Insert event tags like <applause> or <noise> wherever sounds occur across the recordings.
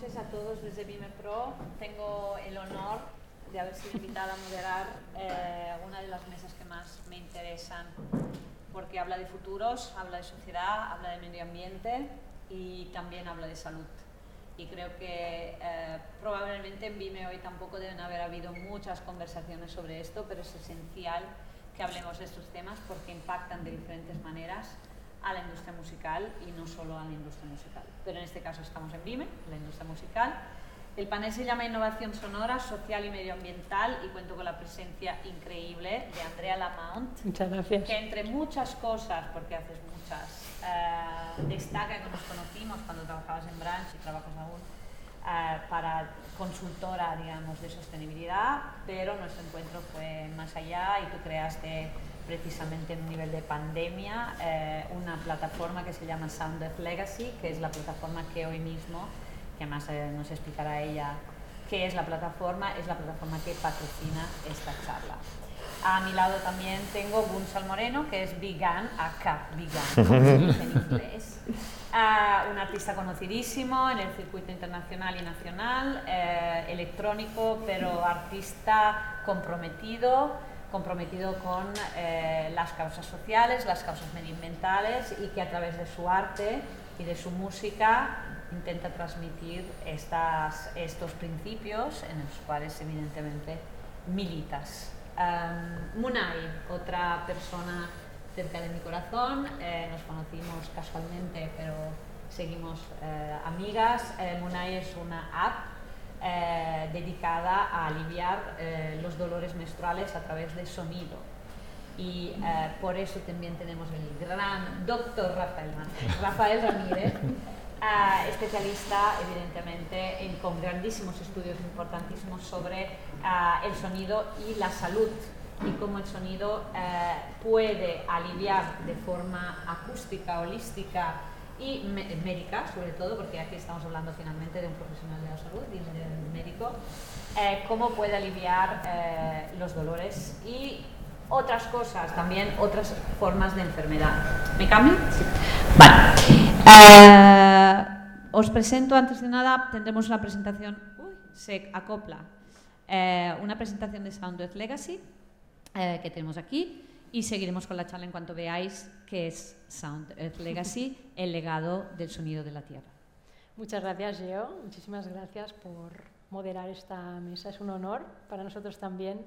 Noches a todos desde Vime Pro. Tengo el honor de haber sido invitada a moderar eh, una de las mesas que más me interesan porque habla de futuros, habla de sociedad, habla de medio ambiente y también habla de salud. Y creo que eh, probablemente en Vime hoy tampoco deben haber habido muchas conversaciones sobre esto, pero es esencial que hablemos de estos temas porque impactan de diferentes maneras a la industria musical y no solo a la industria musical. Pero en este caso estamos en Vime, la industria musical. El panel se llama Innovación Sonora, Social y Medioambiental y cuento con la presencia increíble de Andrea Lamont. Muchas gracias. Que entre muchas cosas, porque haces muchas, eh, destaca que nos conocimos cuando trabajabas en Branch y trabajas aún eh, para consultora, digamos, de sostenibilidad, pero nuestro encuentro fue más allá y tú creaste precisamente en un nivel de pandemia eh, una plataforma que se llama Sound of Legacy, que es la plataforma que hoy mismo, que además eh, nos explicará ella qué es la plataforma, es la plataforma que patrocina esta charla. A mi lado también tengo Gunsal Moreno, que es vegan, acá vegan, en inglés. Un artista conocidísimo en el circuito internacional y nacional, eh, electrónico, pero artista comprometido, comprometido con eh, las causas sociales, las causas medioambientales y que a través de su arte y de su música intenta transmitir estas, estos principios en los cuales evidentemente militas. Um, Munay, otra persona cerca de mi corazón, eh, nos conocimos casualmente pero seguimos eh, amigas. Eh, Munay es una app dedicada a aliviar eh, los dolores menstruales a través de sonido. Y eh, por eso también tenemos el gran doctor Rafael, Rafael Ramírez, <laughs> eh, especialista evidentemente en, con grandísimos estudios importantísimos sobre eh, el sonido y la salud y cómo el sonido puede aliviar de forma acústica, holística, y médica, sobre todo, porque aquí estamos hablando finalmente de un profesional de la salud y de un médico, eh, cómo puede aliviar eh, los dolores y otras cosas, también otras formas de enfermedad. ¿Me cambio? Sí. Vale. Eh, os presento, antes de nada, tendremos una presentación, uy, se acopla, eh, una presentación de Sound of Legacy eh, que tenemos aquí y seguiremos con la charla en cuanto veáis qué es Sound Earth Legacy, <laughs> el legado del sonido de la Tierra. Muchas gracias, Geo. Muchísimas gracias por moderar esta mesa. Es un honor para nosotros también.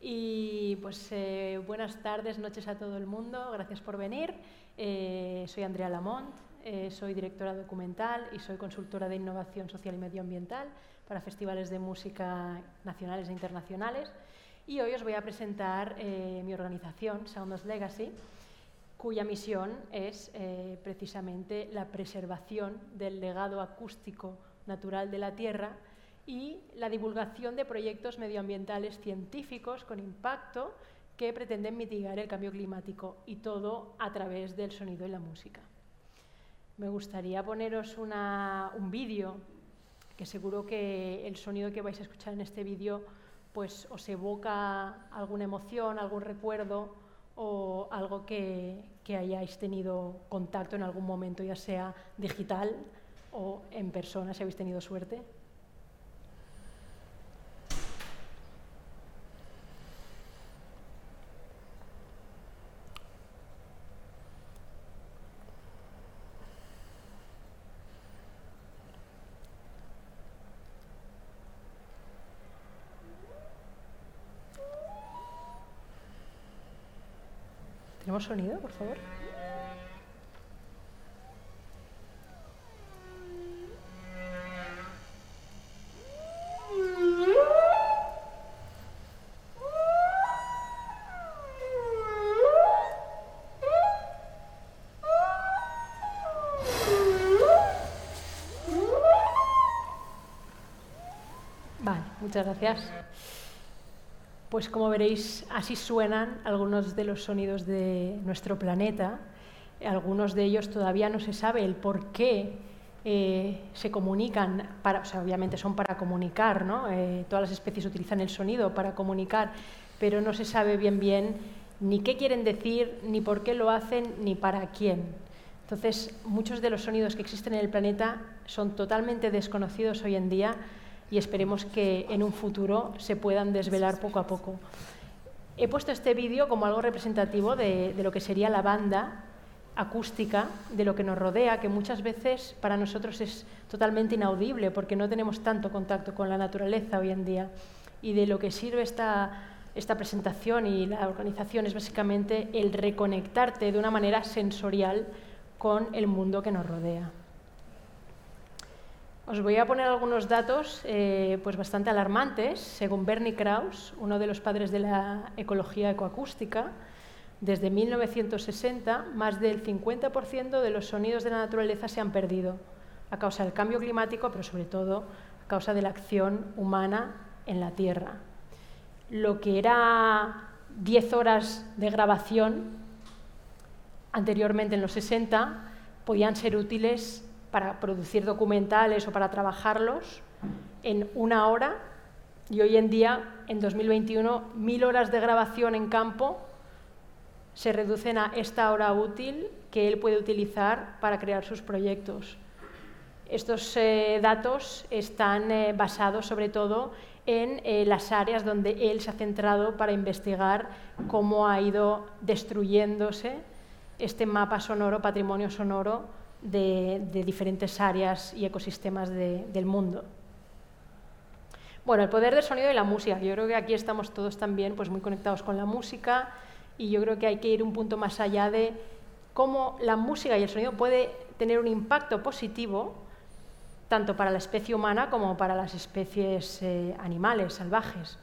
Y pues eh, buenas tardes, noches a todo el mundo. Gracias por venir. Eh, soy Andrea Lamont, eh, soy directora documental y soy consultora de innovación social y medioambiental para festivales de música nacionales e internacionales. Y hoy os voy a presentar eh, mi organización, Soundos Legacy, cuya misión es eh, precisamente la preservación del legado acústico natural de la Tierra y la divulgación de proyectos medioambientales científicos con impacto que pretenden mitigar el cambio climático y todo a través del sonido y la música. Me gustaría poneros un vídeo que seguro que el sonido que vais a escuchar en este vídeo pues os evoca alguna emoción, algún recuerdo o algo que, que, hayáis tenido contacto en algún momento, ya sea digital o en persona, si habéis tenido suerte. ¿Tenemos sonido, por favor? Vale, muchas gracias. Pues como veréis, así suenan algunos de los sonidos de nuestro planeta. Algunos de ellos todavía no se sabe el por qué eh, se comunican, o sea, obviamente son para comunicar, ¿no? Eh, todas las especies utilizan el sonido para comunicar, pero no se sabe bien bien ni qué quieren decir, ni por qué lo hacen, ni para quién. Entonces, muchos de los sonidos que existen en el planeta son totalmente desconocidos hoy en día y esperemos que en un futuro se puedan desvelar poco a poco. He puesto este vídeo como algo representativo de, de, lo que sería la banda acústica de lo que nos rodea, que muchas veces para nosotros es totalmente inaudible porque no tenemos tanto contacto con la naturaleza hoy en día. Y de lo que sirve esta, esta presentación y la organización es básicamente el reconectarte de una manera sensorial con el mundo que nos rodea. Os voy a poner algunos datos eh, pues bastante alarmantes. Según Bernie Krauss, uno de los padres de la ecología ecoacústica, desde 1960 más del 50% de los sonidos de la naturaleza se han perdido a causa del cambio climático, pero sobre todo a causa de la acción humana en la Tierra. Lo que era 10 horas de grabación anteriormente en los 60 podían ser útiles para producir documentales o para trabajarlos en una hora y hoy en día, en 2021, mil horas de grabación en campo se reducen a esta hora útil que él puede utilizar para crear sus proyectos. Estos eh, datos están eh, basados sobre todo en eh, las áreas donde él se ha centrado para investigar cómo ha ido destruyéndose este mapa sonoro, patrimonio sonoro de, diferentes áreas y ecosistemas del mundo. Bueno, el poder del sonido y la música. Yo creo que aquí estamos todos también pues, muy conectados con la música y yo creo que hay que ir un punto más allá de cómo la música y el sonido puede tener un impacto positivo tanto para la especie humana como para las especies eh, animales, salvajes.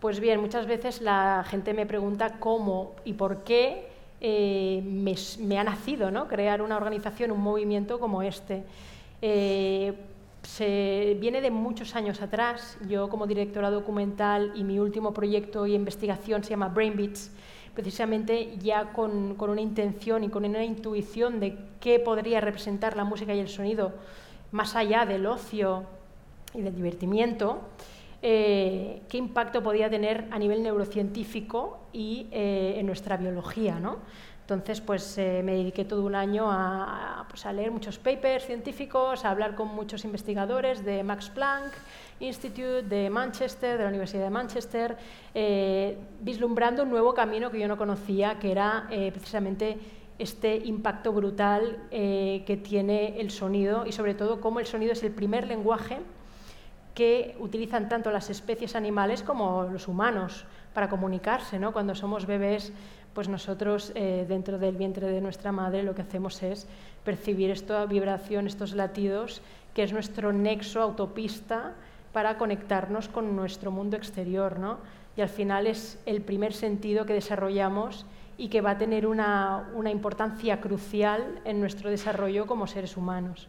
Pues bien, muchas veces la gente me pregunta cómo y por qué eh, me, ha nacido ¿no? crear una organización, un movimiento como este. Eh, se viene de muchos años atrás. Yo como directora documental y mi último proyecto y investigación se llama Brain Beats, precisamente ya con, con, una intención y con una intuición de qué podría representar la música y el sonido más allá del ocio y del divertimiento, eh, qué impacto podía tener a nivel neurocientífico y eh, en nuestra biología. ¿no? Entonces, pues eh, me dediqué todo un año a, pues, a, leer muchos papers científicos, a hablar con muchos investigadores de Max Planck Institute, de Manchester, de la Universidad de Manchester, vislumbrando un nuevo camino que yo no conocía, que era precisamente este impacto brutal que tiene el sonido y sobre todo cómo el sonido es el primer lenguaje que utilizan tanto las especies animales como los humanos para comunicarse. ¿no? Cuando somos bebés pues nosotros eh, dentro del vientre de nuestra madre lo que hacemos es percibir esta vibración, estos latidos, que es nuestro nexo, autopista para conectarnos con nuestro mundo exterior. ¿no? Y al final es el primer sentido que desarrollamos y que va a tener una, una importancia crucial en nuestro desarrollo como seres humanos.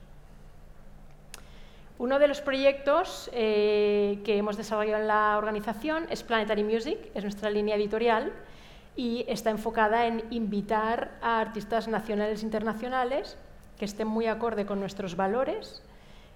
Uno de los proyectos eh, que hemos desarrollado en la organización es Planetary Music, es nuestra línea editorial, y está enfocada en invitar a artistas nacionales e internacionales que estén muy acorde con nuestros valores,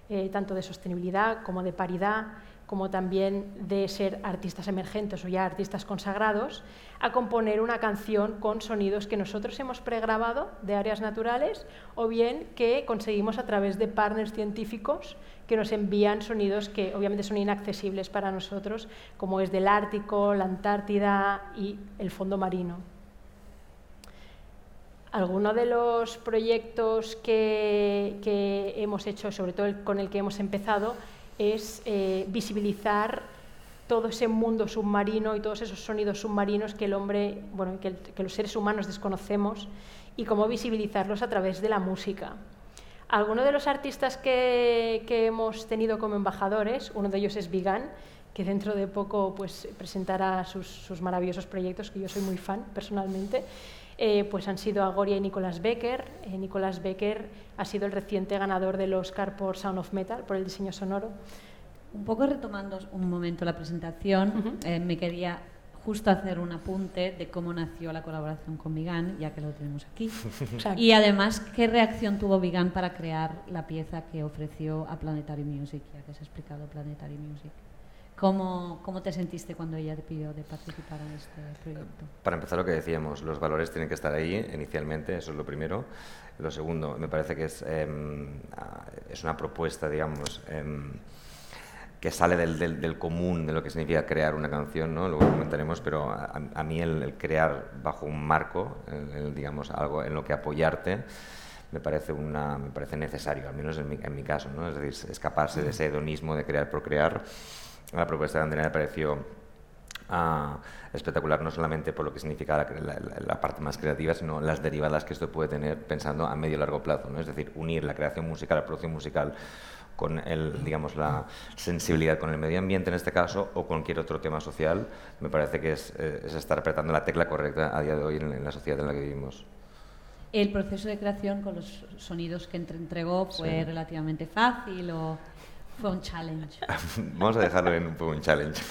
eh, tanto de sostenibilidad como de paridad, como también de ser artistas emergentes o ya artistas consagrados, a componer una canción con sonidos que nosotros hemos pregrabado de áreas naturales o bien que conseguimos a través de partners científicos que nos envían sonidos que obviamente son inaccesibles para nosotros, como es del Ártico, la Antártida y el fondo marino. Algunos de los proyectos que, hemos hecho, sobre todo con el que hemos empezado, es eh, visibilizar todo ese mundo submarino y todos esos sonidos submarinos que el hombre, bueno, que, que los seres humanos desconocemos y cómo visibilizarlos a través de la música. Algunos de los artistas que, hemos tenido como embajadores, uno de ellos es Vigan, que dentro de poco pues, presentará sus, maravillosos proyectos, que yo soy muy fan personalmente, eh, pues han sido Agoria y Nicolas Becker. Eh, Nicolas Becker ha sido el reciente ganador del Oscar por Sound of Metal, por el diseño sonoro. Un poco retomando un momento la presentación, eh, me quería justo hacer un apunte de cómo nació la colaboración con Vigan, ya que lo tenemos aquí. <laughs> y además, ¿qué reacción tuvo Vigan para crear la pieza que ofreció a Planetary Music, ya que se ha explicado Planetary Music? ¿Cómo, ¿Cómo, te sentiste cuando ella te pidió de participar en este proyecto? Para empezar, lo que decíamos, los valores tienen que estar ahí inicialmente, eso es lo primero. Lo segundo, me parece que es, em, es una propuesta, digamos, em, que sale del, del, del, común de lo que significa crear una canción, ¿no? luego comentaremos, pero a, a mí el, el, crear bajo un marco, el, digamos, algo en lo que apoyarte, me parece, una, me parece necesario, al menos en mi, en mi caso, ¿no? es decir, escaparse de ese hedonismo de crear por crear la propuesta de Andrea me pareció uh, espectacular, no solamente por lo que significa la, la, la, parte más creativa, sino las derivadas que esto puede tener pensando a medio y largo plazo. ¿no? Es decir, unir la creación musical, la producción musical con el, digamos, la sensibilidad con el medio ambiente en este caso o cualquier otro tema social, me parece que es, eh, es estar apretando la tecla correcta a día de hoy en, en, la sociedad en la que vivimos. ¿El proceso de creación con los sonidos que entregó fue sí. relativamente fácil o...? Fue un challenge. <laughs> Vamos a dejarlo en un challenge.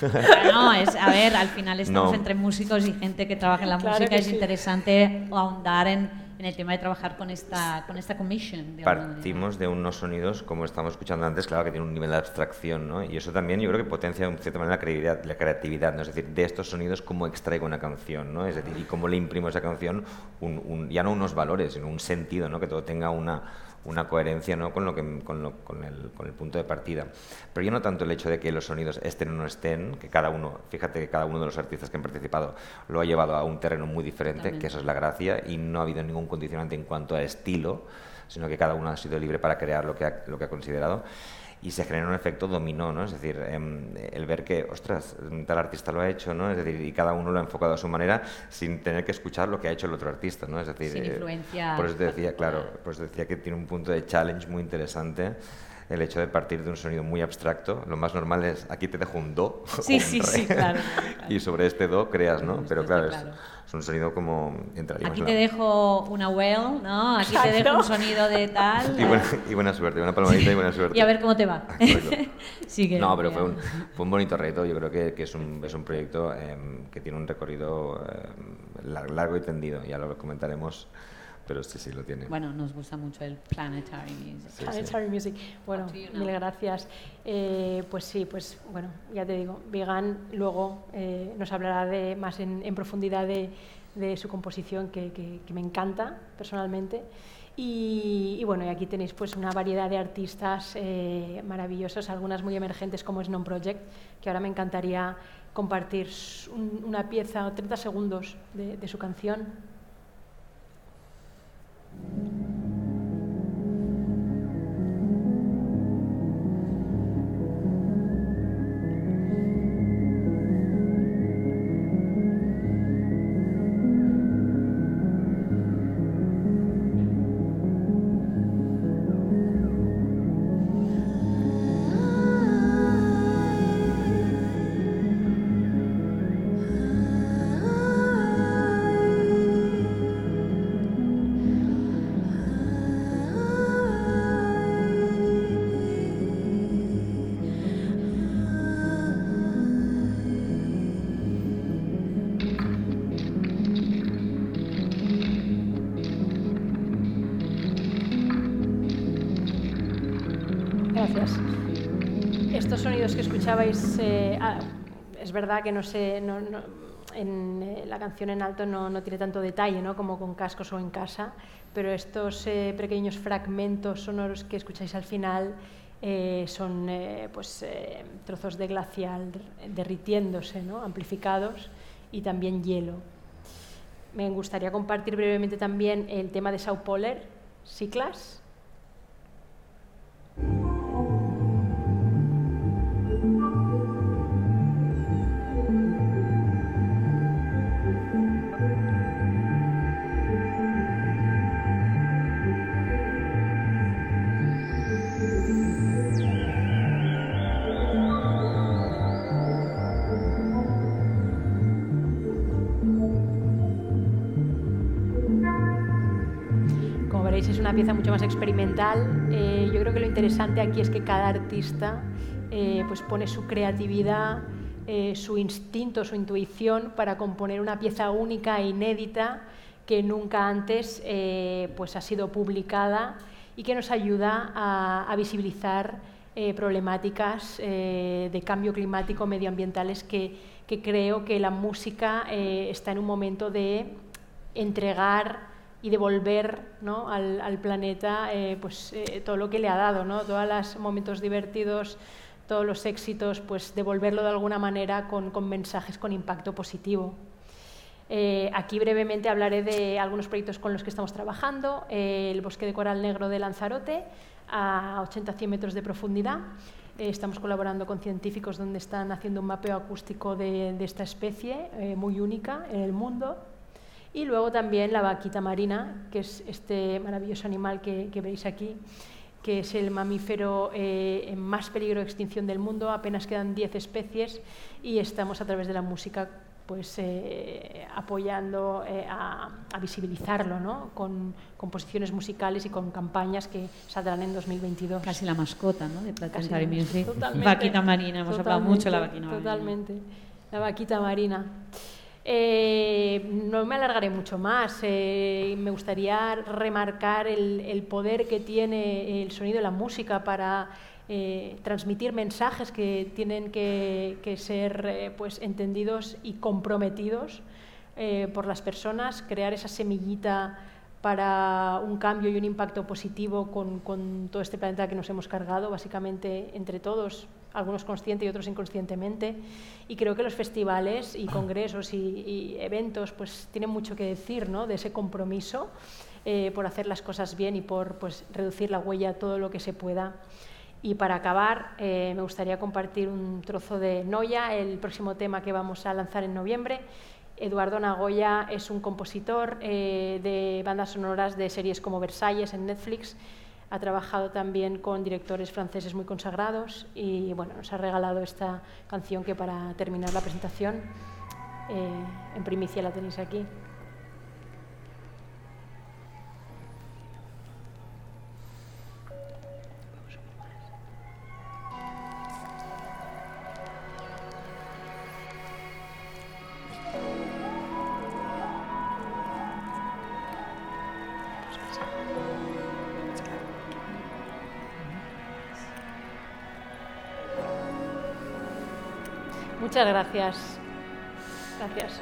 No, es, a ver, al final <laughs> estamos no. entre músicos y gente que trabaja en la claro música, es sí. interesante ahondar en, en, el tema de trabajar con esta, con esta commission. Partimos de unos sonidos, como estamos escuchando antes, claro que tiene un nivel de abstracción, ¿no? Y eso también yo creo que potencia de cierta manera la creatividad, la creatividad ¿no? Es decir, de estos sonidos, cómo extraigo una canción, ¿no? Es decir, y cómo le imprimo a esa canción un, un, ya no unos valores, sino un sentido, ¿no? Que todo tenga una una coherencia ¿no? con, lo que, con, lo, con, el, con, el, punto de partida. Pero yo no tanto el hecho de que los sonidos estén o no estén, que cada uno, fíjate que cada uno de los artistas que han participado lo ha llevado a un terreno muy diferente, También. que eso es la gracia, y no ha habido ningún condicionante en cuanto a estilo, sino que cada uno ha sido libre para crear lo que ha, lo que ha considerado y se genera un efecto dominó, ¿no? Es decir, eh, el ver que, ostras, tal artista lo ha hecho, ¿no? Es decir, y cada uno lo ha enfocado a su manera sin tener que escuchar lo que ha hecho el otro artista, ¿no? Es decir, sin eh, influencia. Por eso te decía, <laughs> claro, por eso decía que tiene un punto de challenge muy interesante el hecho de partir de un sonido muy abstracto. Lo más normal es, aquí te dejo un do, sí, <laughs> un sí, re, sí, claro, y sobre este do creas, ¿no? Pero claro, es, es, un sonido como... Aquí te dejo una well, ¿no? Aquí Exacto. te dejo un sonido de tal... <laughs> Y buena, y buena suerte, una palmadita y buena suerte. y a ver cómo te va. <laughs> sí que, no, pero fue un, fue un bonito reto. Yo creo que, que es, un, es un proyecto eh, que tiene un recorrido eh, largo y tendido. Ya lo comentaremos pero sí, sí lo tiene. Bueno, nos gusta mucho el Planetary Music. Sí, Planetary sí. Music. Bueno, mil gracias. Eh, pues sí, pues bueno, ya te digo, Vegan luego eh, nos hablará de, más en, en profundidad de, de, su composición que, que, que, me encanta personalmente. Y, y, bueno, y aquí tenéis pues una variedad de artistas eh, maravillosos, algunas muy emergentes como es Non Project, que ahora me encantaría compartir un, una pieza, 30 segundos de, de su canción. うん。Es verdad que no sé, eh, la canción en alto no, no, tiene tanto detalle ¿no? como con cascos o en casa, pero estos eh, pequeños fragmentos sonoros que escucháis al final eh, son pues, trozos de glacial derritiéndose, ¿no? amplificados y también hielo. Me gustaría compartir brevemente también el tema de Sao Poler, Ciclas. Pieza mucho más experimental. Eh, yo creo que lo interesante aquí es que cada artista eh, pues pone su creatividad, eh, su instinto, su intuición para componer una pieza única e inédita que nunca antes pues ha sido publicada y que nos ayuda a, a visibilizar eh, problemáticas eh, de cambio climático medioambientales que, que creo que la música está en un momento de entregar y devolver ¿no? al, al, planeta pues, todo lo que le ha dado, ¿no? todos los momentos divertidos, todos los éxitos, pues devolverlo de alguna manera con, con mensajes con impacto positivo. Eh, aquí brevemente hablaré de algunos proyectos con los que estamos trabajando. Eh, el bosque de coral negro de Lanzarote, a 80-100 metros de profundidad. Eh, estamos colaborando con científicos donde están haciendo un mapeo acústico de, de esta especie, muy única en el mundo. Y luego también la vaquita marina, que es este maravilloso animal que, que veis aquí, que es el mamífero en más peligro de extinción del mundo. Apenas quedan 10 especies y estamos a través de la música pues eh, apoyando eh, a, visibilizarlo ¿no? con composiciones musicales y con campañas que saldrán en 2022. Casi la mascota ¿no? de Planetary Music. Vaquita marina, hemos hablado mucho de la vaquita marina. Totalmente, la vaquita marina. Eh, no me alargaré mucho más. me gustaría remarcar el, poder que tiene el sonido y la música para eh, transmitir mensajes que tienen que, ser eh, pues, entendidos y comprometidos eh, por las personas, crear esa semillita para un cambio y un impacto positivo con, todo este planeta que nos hemos cargado, básicamente entre todos, algunos conscientes y otros inconscientemente. Y creo que los festivales y congresos y, eventos pues, tienen mucho que decir ¿no? de ese compromiso por hacer las cosas bien y por pues, reducir la huella todo lo que se pueda. Y para acabar, eh, me gustaría compartir un trozo de Noya, el próximo tema que vamos a lanzar en noviembre. Eduardo Nagoya es un compositor eh, de bandas sonoras de series como Versalles en Netflix. Ha trabajado también con directores franceses muy consagrados y bueno, nos ha regalado esta canción que para terminar la presentación, eh, en primicia la tenéis aquí. Muchas gracias. Gracias.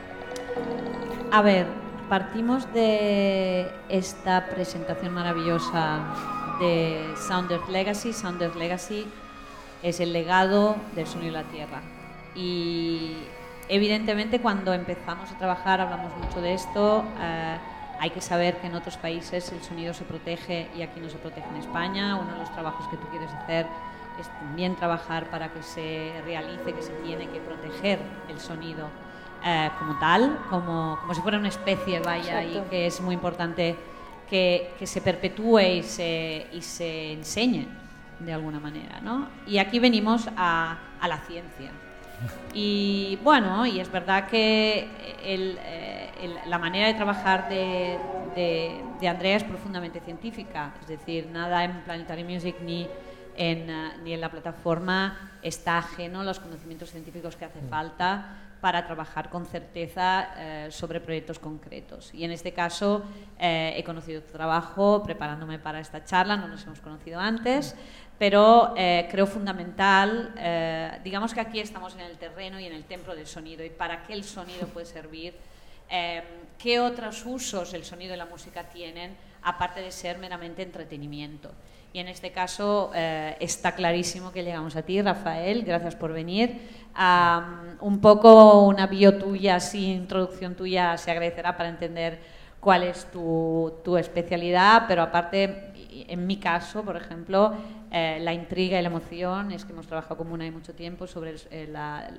A ver, partimos de esta presentación maravillosa de Sounders Legacy. Sounders Legacy es el legado del sonido de la Tierra. Y evidentemente cuando empezamos a trabajar hablamos mucho de esto. Eh, hay que saber que en otros países el sonido se protege y aquí no se protege en España. Uno de los trabajos que tú quieres hacer es también trabajar para que se realice, que se tiene que proteger el sonido eh, como tal, como, como, si fuera una especie, vaya, y que es muy importante que, que, se perpetúe y se, y se enseñe de alguna manera. ¿no? Y aquí venimos a, a la ciencia. Y bueno, y es verdad que el, eh, el, la manera de trabajar de, de, de Andrea es profundamente científica, es decir, nada en Planetary Music ni en, uh, ni en la plataforma está ajeno a los conocimientos científicos que hace falta para trabajar con certeza eh, sobre proyectos concretos. Y en este caso eh, he conocido tu trabajo preparándome para esta charla, no nos hemos conocido antes, pero eh, creo fundamental, eh, digamos que aquí estamos en el terreno y en el templo del sonido y para qué el sonido puede servir, eh, qué otros usos el sonido y la música tienen, aparte de ser meramente entretenimiento. Y en este caso eh, está clarísimo que llegamos a ti, Rafael, gracias por venir. Um, un poco una bio tuya, así, introducción tuya, se agradecerá para entender cuál es tu, especialidad, pero aparte, en mi caso, por ejemplo, eh, la intriga y la emoción es que hemos trabajado como una de mucho tiempo sobre eh,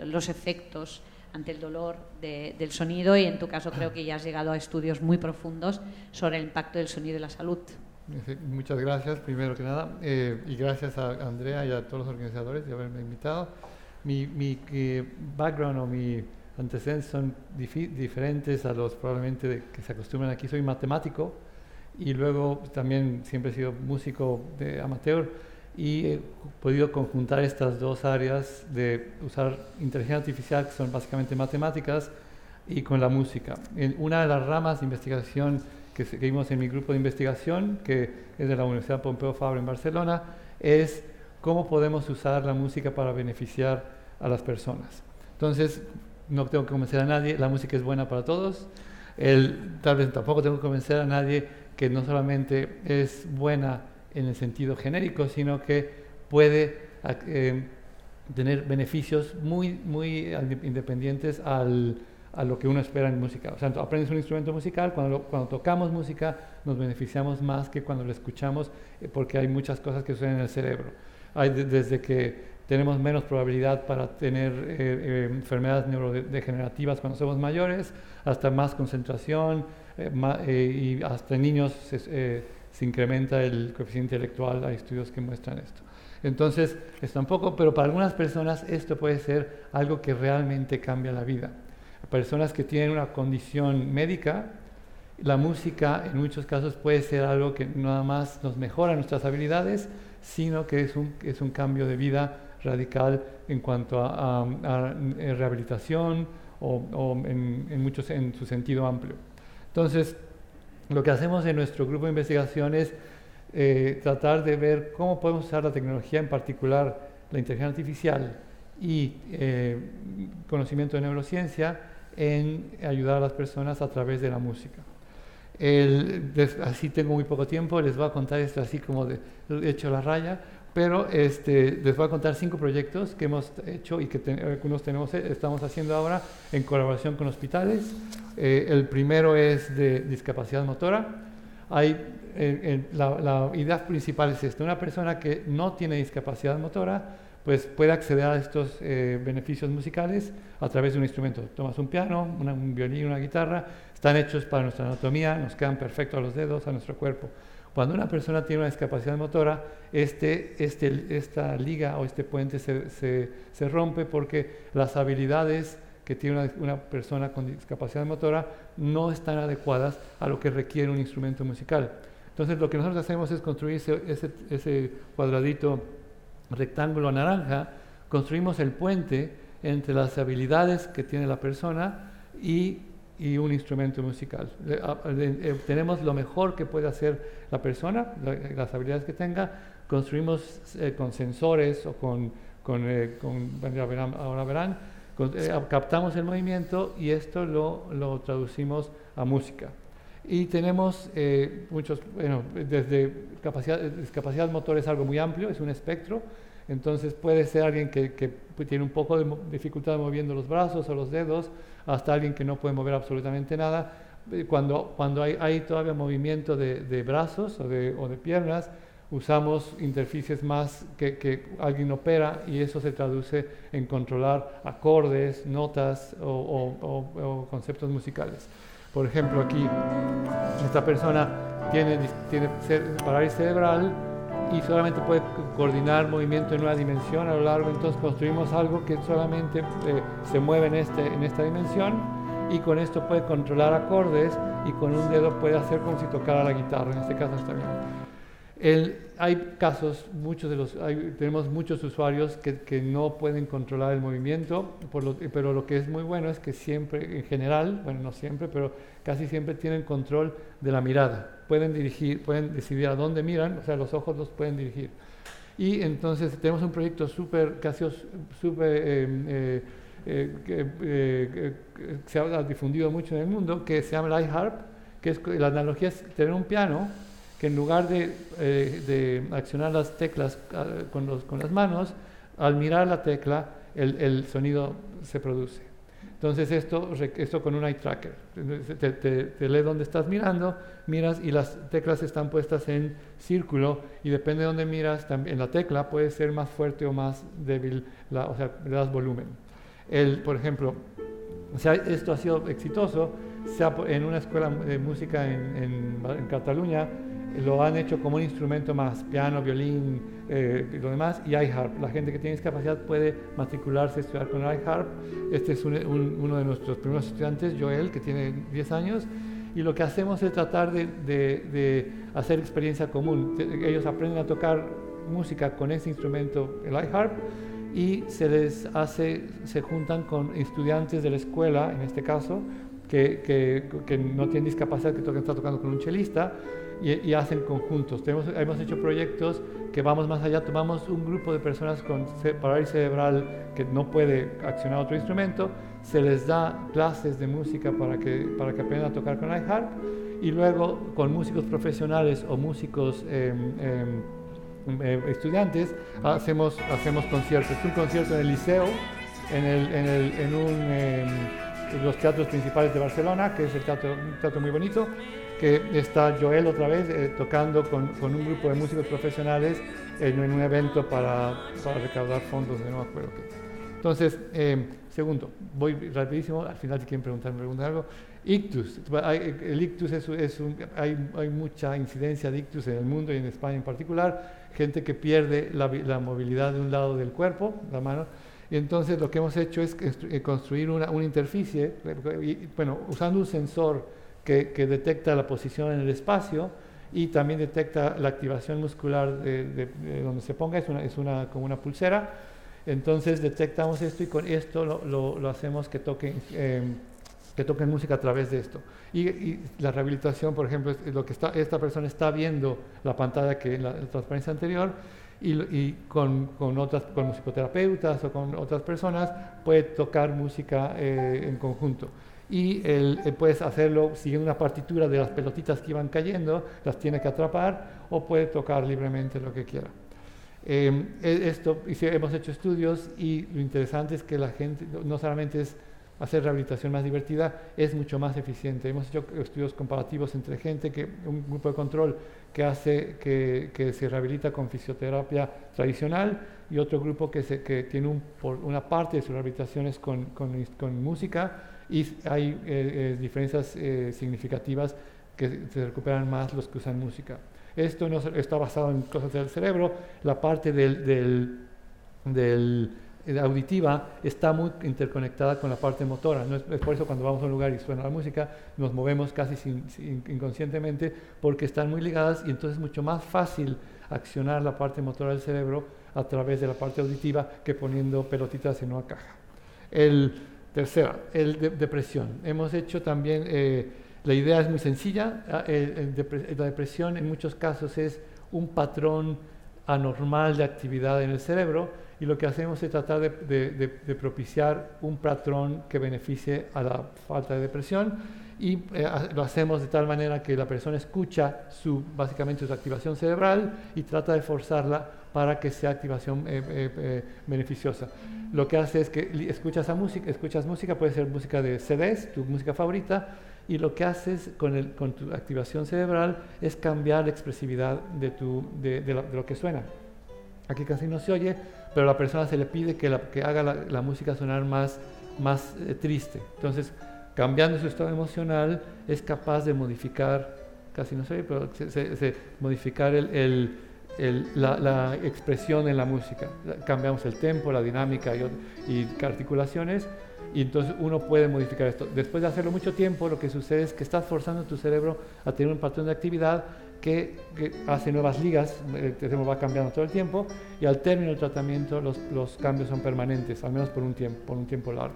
los efectos ante el dolor de, del sonido y en tu caso creo que ya has llegado a estudios muy profundos sobre el impacto del sonido y la salud. Muchas gracias, primero que nada, eh, y gracias a Andrea y a todos los organizadores de haberme invitado. Mi, mi eh, background o mi antecedentes son diferentes a los probablemente de, que se acostumbran aquí. Soy matemático y luego también siempre he sido músico de amateur y he podido conjuntar estas dos áreas de usar inteligencia artificial, que son básicamente matemáticas, y con la música. En una de las ramas de investigación que seguimos en mi grupo de investigación, que es de la Universidad Pompeu Fabra en Barcelona, es cómo podemos usar la música para beneficiar a las personas. Entonces, no tengo que convencer a nadie, la música es buena para todos. El, tal vez tampoco tengo que convencer a nadie que no solamente es buena en el sentido genérico, sino que puede eh, tener beneficios muy, muy independientes al, a lo que uno espera en música. O sea, aprendes un instrumento musical, cuando, tocamos música nos beneficiamos más que cuando lo escuchamos, eh, porque hay muchas cosas que suceden en el cerebro. Hay desde que tenemos menos probabilidad para tener eh, eh, enfermedades neurodegenerativas cuando somos mayores, hasta más concentración, y hasta en niños se, se incrementa el coeficiente intelectual, hay estudios que muestran esto. Entonces, es tampoco, pero para algunas personas esto puede ser algo que realmente cambia la vida personas que tienen una condición médica, la música en muchos casos puede ser algo que nada más nos mejora nuestras habilidades, sino que es un, es un cambio de vida radical en cuanto a, rehabilitación o, en, muchos, en su sentido amplio. Entonces, lo que hacemos en nuestro grupo de investigación es eh, tratar de ver cómo podemos usar la tecnología, en particular la inteligencia artificial y eh, conocimiento de neurociencia, en ayudar a las personas a través de la música. así tengo muy poco tiempo, les voy a contar esto así como de, hecho la raya, pero este, les voy a contar cinco proyectos que hemos hecho y que algunos tenemos, estamos haciendo ahora en colaboración con hospitales. Eh, el primero es de discapacidad motora. Hay, eh, la, la idea principal es esta, una persona que no tiene discapacidad motora, pues puede acceder a estos eh, beneficios musicales a través de un instrumento. Tomas un piano, un violín, una guitarra, están hechos para nuestra anatomía, nos quedan perfectos a los dedos, a nuestro cuerpo. Cuando una persona tiene una discapacidad motora, este, este, esta liga o este puente se, se, rompe porque las habilidades que tiene una, una, persona con discapacidad motora no están adecuadas a lo que requiere un instrumento musical. Entonces lo que nosotros hacemos es construir ese, ese cuadradito rectángulo naranja, construimos el puente entre las habilidades que tiene la persona y, un instrumento musical. Tenemos lo mejor que puede hacer la persona, las habilidades que tenga, construimos eh, con sensores o con, eh, ahora verán, eh, captamos el movimiento y esto lo, lo traducimos a música. Y tenemos muchos, bueno, desde capacidad, discapacidad motor es algo muy amplio, es un espectro, entonces puede ser alguien que, tiene un poco de dificultad moviendo los brazos o los dedos, hasta alguien que no puede mover absolutamente nada. Eh, cuando, cuando hay, todavía movimiento de, brazos o de, piernas, usamos interfaces más que, alguien opera y eso se traduce en controlar acordes, notas o, conceptos musicales. Por ejemplo, aquí esta persona tiene, tiene parálisis cerebral, y solamente puede coordinar movimiento en una dimensión a lo largo, entonces construimos algo que solamente eh, se mueve en, este, en esta dimensión y con esto puede controlar acordes y con un dedo puede hacer como si tocara la guitarra, en este caso está bien. El, hay casos, muchos de los, tenemos muchos usuarios que, que, no pueden controlar el movimiento, por pero lo que es muy bueno es que siempre, en general, bueno, no siempre, pero casi siempre tienen control de la mirada pueden dirigir, pueden decidir a dónde miran, o sea, los ojos los pueden dirigir. Y entonces tenemos un proyecto súper, casi súper, em, eh, eh, eh, que se ha difundido mucho en el mundo, que se llama iHarp, que es, la analogía es tener un piano que en lugar de, de accionar las teclas ah, con, los, con, las manos, al mirar la tecla, el, el sonido se produce. Entonces esto, esto con un eye tracker, te, te, lee dónde estás mirando, miras y las teclas están puestas en círculo y depende de dónde miras, en la tecla puede ser más fuerte o más débil, la, o sea, le das volumen. El, por ejemplo, o sea, esto ha sido exitoso, en una escuela de música en, en, en Cataluña, lo han hecho como un instrumento más, piano, violín eh, y lo demás, y iHarp. La gente que tiene discapacidad puede matricularse, estudiar con iHarp. Este es uno de nuestros primeros estudiantes, Joel, que tiene 10 años, y lo que hacemos es tratar de, de, hacer experiencia común. Ellos aprenden a tocar música con ese instrumento, el iHarp, y se les hace, se juntan con estudiantes de la escuela, en este caso, que, que, que no tienen discapacidad, que están tocando con un chelista, y, hacen conjuntos. hemos hecho proyectos que vamos más allá, tomamos un grupo de personas con parálisis cerebral que no puede accionar otro instrumento, se les da clases de música para que, para que aprendan a tocar con iHarp y luego con músicos profesionales o músicos em, em, em, estudiantes hacemos, hacemos conciertos. un concierto en el liceo, en, el, en, el, en un, los teatros principales de Barcelona, que es el teatro, un teatro muy bonito, que está Joel otra vez eh, tocando con, con, un grupo de músicos profesionales en, un evento para, para, recaudar fondos, de no me acuerdo qué. Entonces, segundo, voy rapidísimo, al final si quieren preguntar, preguntar algo. Ictus, el ictus es, es un, hay, hay, mucha incidencia de ictus en el mundo y en España en particular, gente que pierde la, la, movilidad de un lado del cuerpo, la mano, y entonces lo que hemos hecho es eh, construir una, interficie, bueno, usando un sensor que, detecta la posición en el espacio y también detecta la activación muscular de, de, donde se ponga, es, una, como una pulsera, entonces detectamos esto y con esto lo, hacemos que toque. Eh, que toquen música a través de esto. Y, la rehabilitación, por ejemplo, lo que esta persona está viendo la pantalla que en la, transparencia anterior y, con, con, otras, con musicoterapeutas o con otras personas puede tocar música eh, en conjunto. Y él, eh, puedes hacerlo siguiendo una partitura de las pelotitas que iban cayendo, las tiene que atrapar o puede tocar libremente lo que quiera. Eh, esto, hemos hecho estudios y lo interesante es que la gente no solamente es hacer rehabilitación más divertida es mucho más eficiente. Hemos hecho estudios comparativos entre gente que, un grupo de control que hace, que, se rehabilita con fisioterapia tradicional y otro grupo que, se, tiene una parte de sus rehabilitaciones con, con, música y hay eh, eh, diferencias eh, significativas que se recuperan más los que usan música. Esto no está basado en cosas del cerebro, la parte del, auditiva está muy interconectada con la parte motora. ¿no? Es, por eso cuando vamos a un lugar y suena la música, nos movemos casi sin, inconscientemente porque están muy ligadas y entonces es mucho más fácil accionar la parte motora del cerebro a través de la parte auditiva que poniendo pelotitas en una caja. El tercero, el de, depresión. Hemos hecho también, eh, la idea es muy sencilla, ah, la depresión en muchos casos es un patrón anormal de actividad en el cerebro y lo que hacemos es tratar de, propiciar un patrón que beneficie a la falta de depresión y eh, lo hacemos de tal manera que la persona escucha su, básicamente su activación cerebral y trata de forzarla para que sea activación eh, eh, beneficiosa. Lo que hace es que escuchas, a música, escuchas música, puede ser música de CDs, tu música favorita, y lo que haces con, el, con tu activación cerebral es cambiar la expresividad de, tu, de, de lo que suena. Aquí casi no se oye, pero a la persona se le pide que, que haga la, música sonar más, más eh, triste. Entonces, cambiando su estado emocional, es capaz de modificar, casi no sé, pero se, modificar el, el, la, la, expresión en la música. Cambiamos el tempo, la dinámica y, y articulaciones, y entonces uno puede modificar esto. Después de hacerlo mucho tiempo, lo que sucede es que estás forzando tu cerebro a tener un patrón de actividad que, hace nuevas ligas, el cerebro va cambiando todo el tiempo y al término del tratamiento los, los cambios son permanentes, al menos por un tiempo, por un tiempo largo.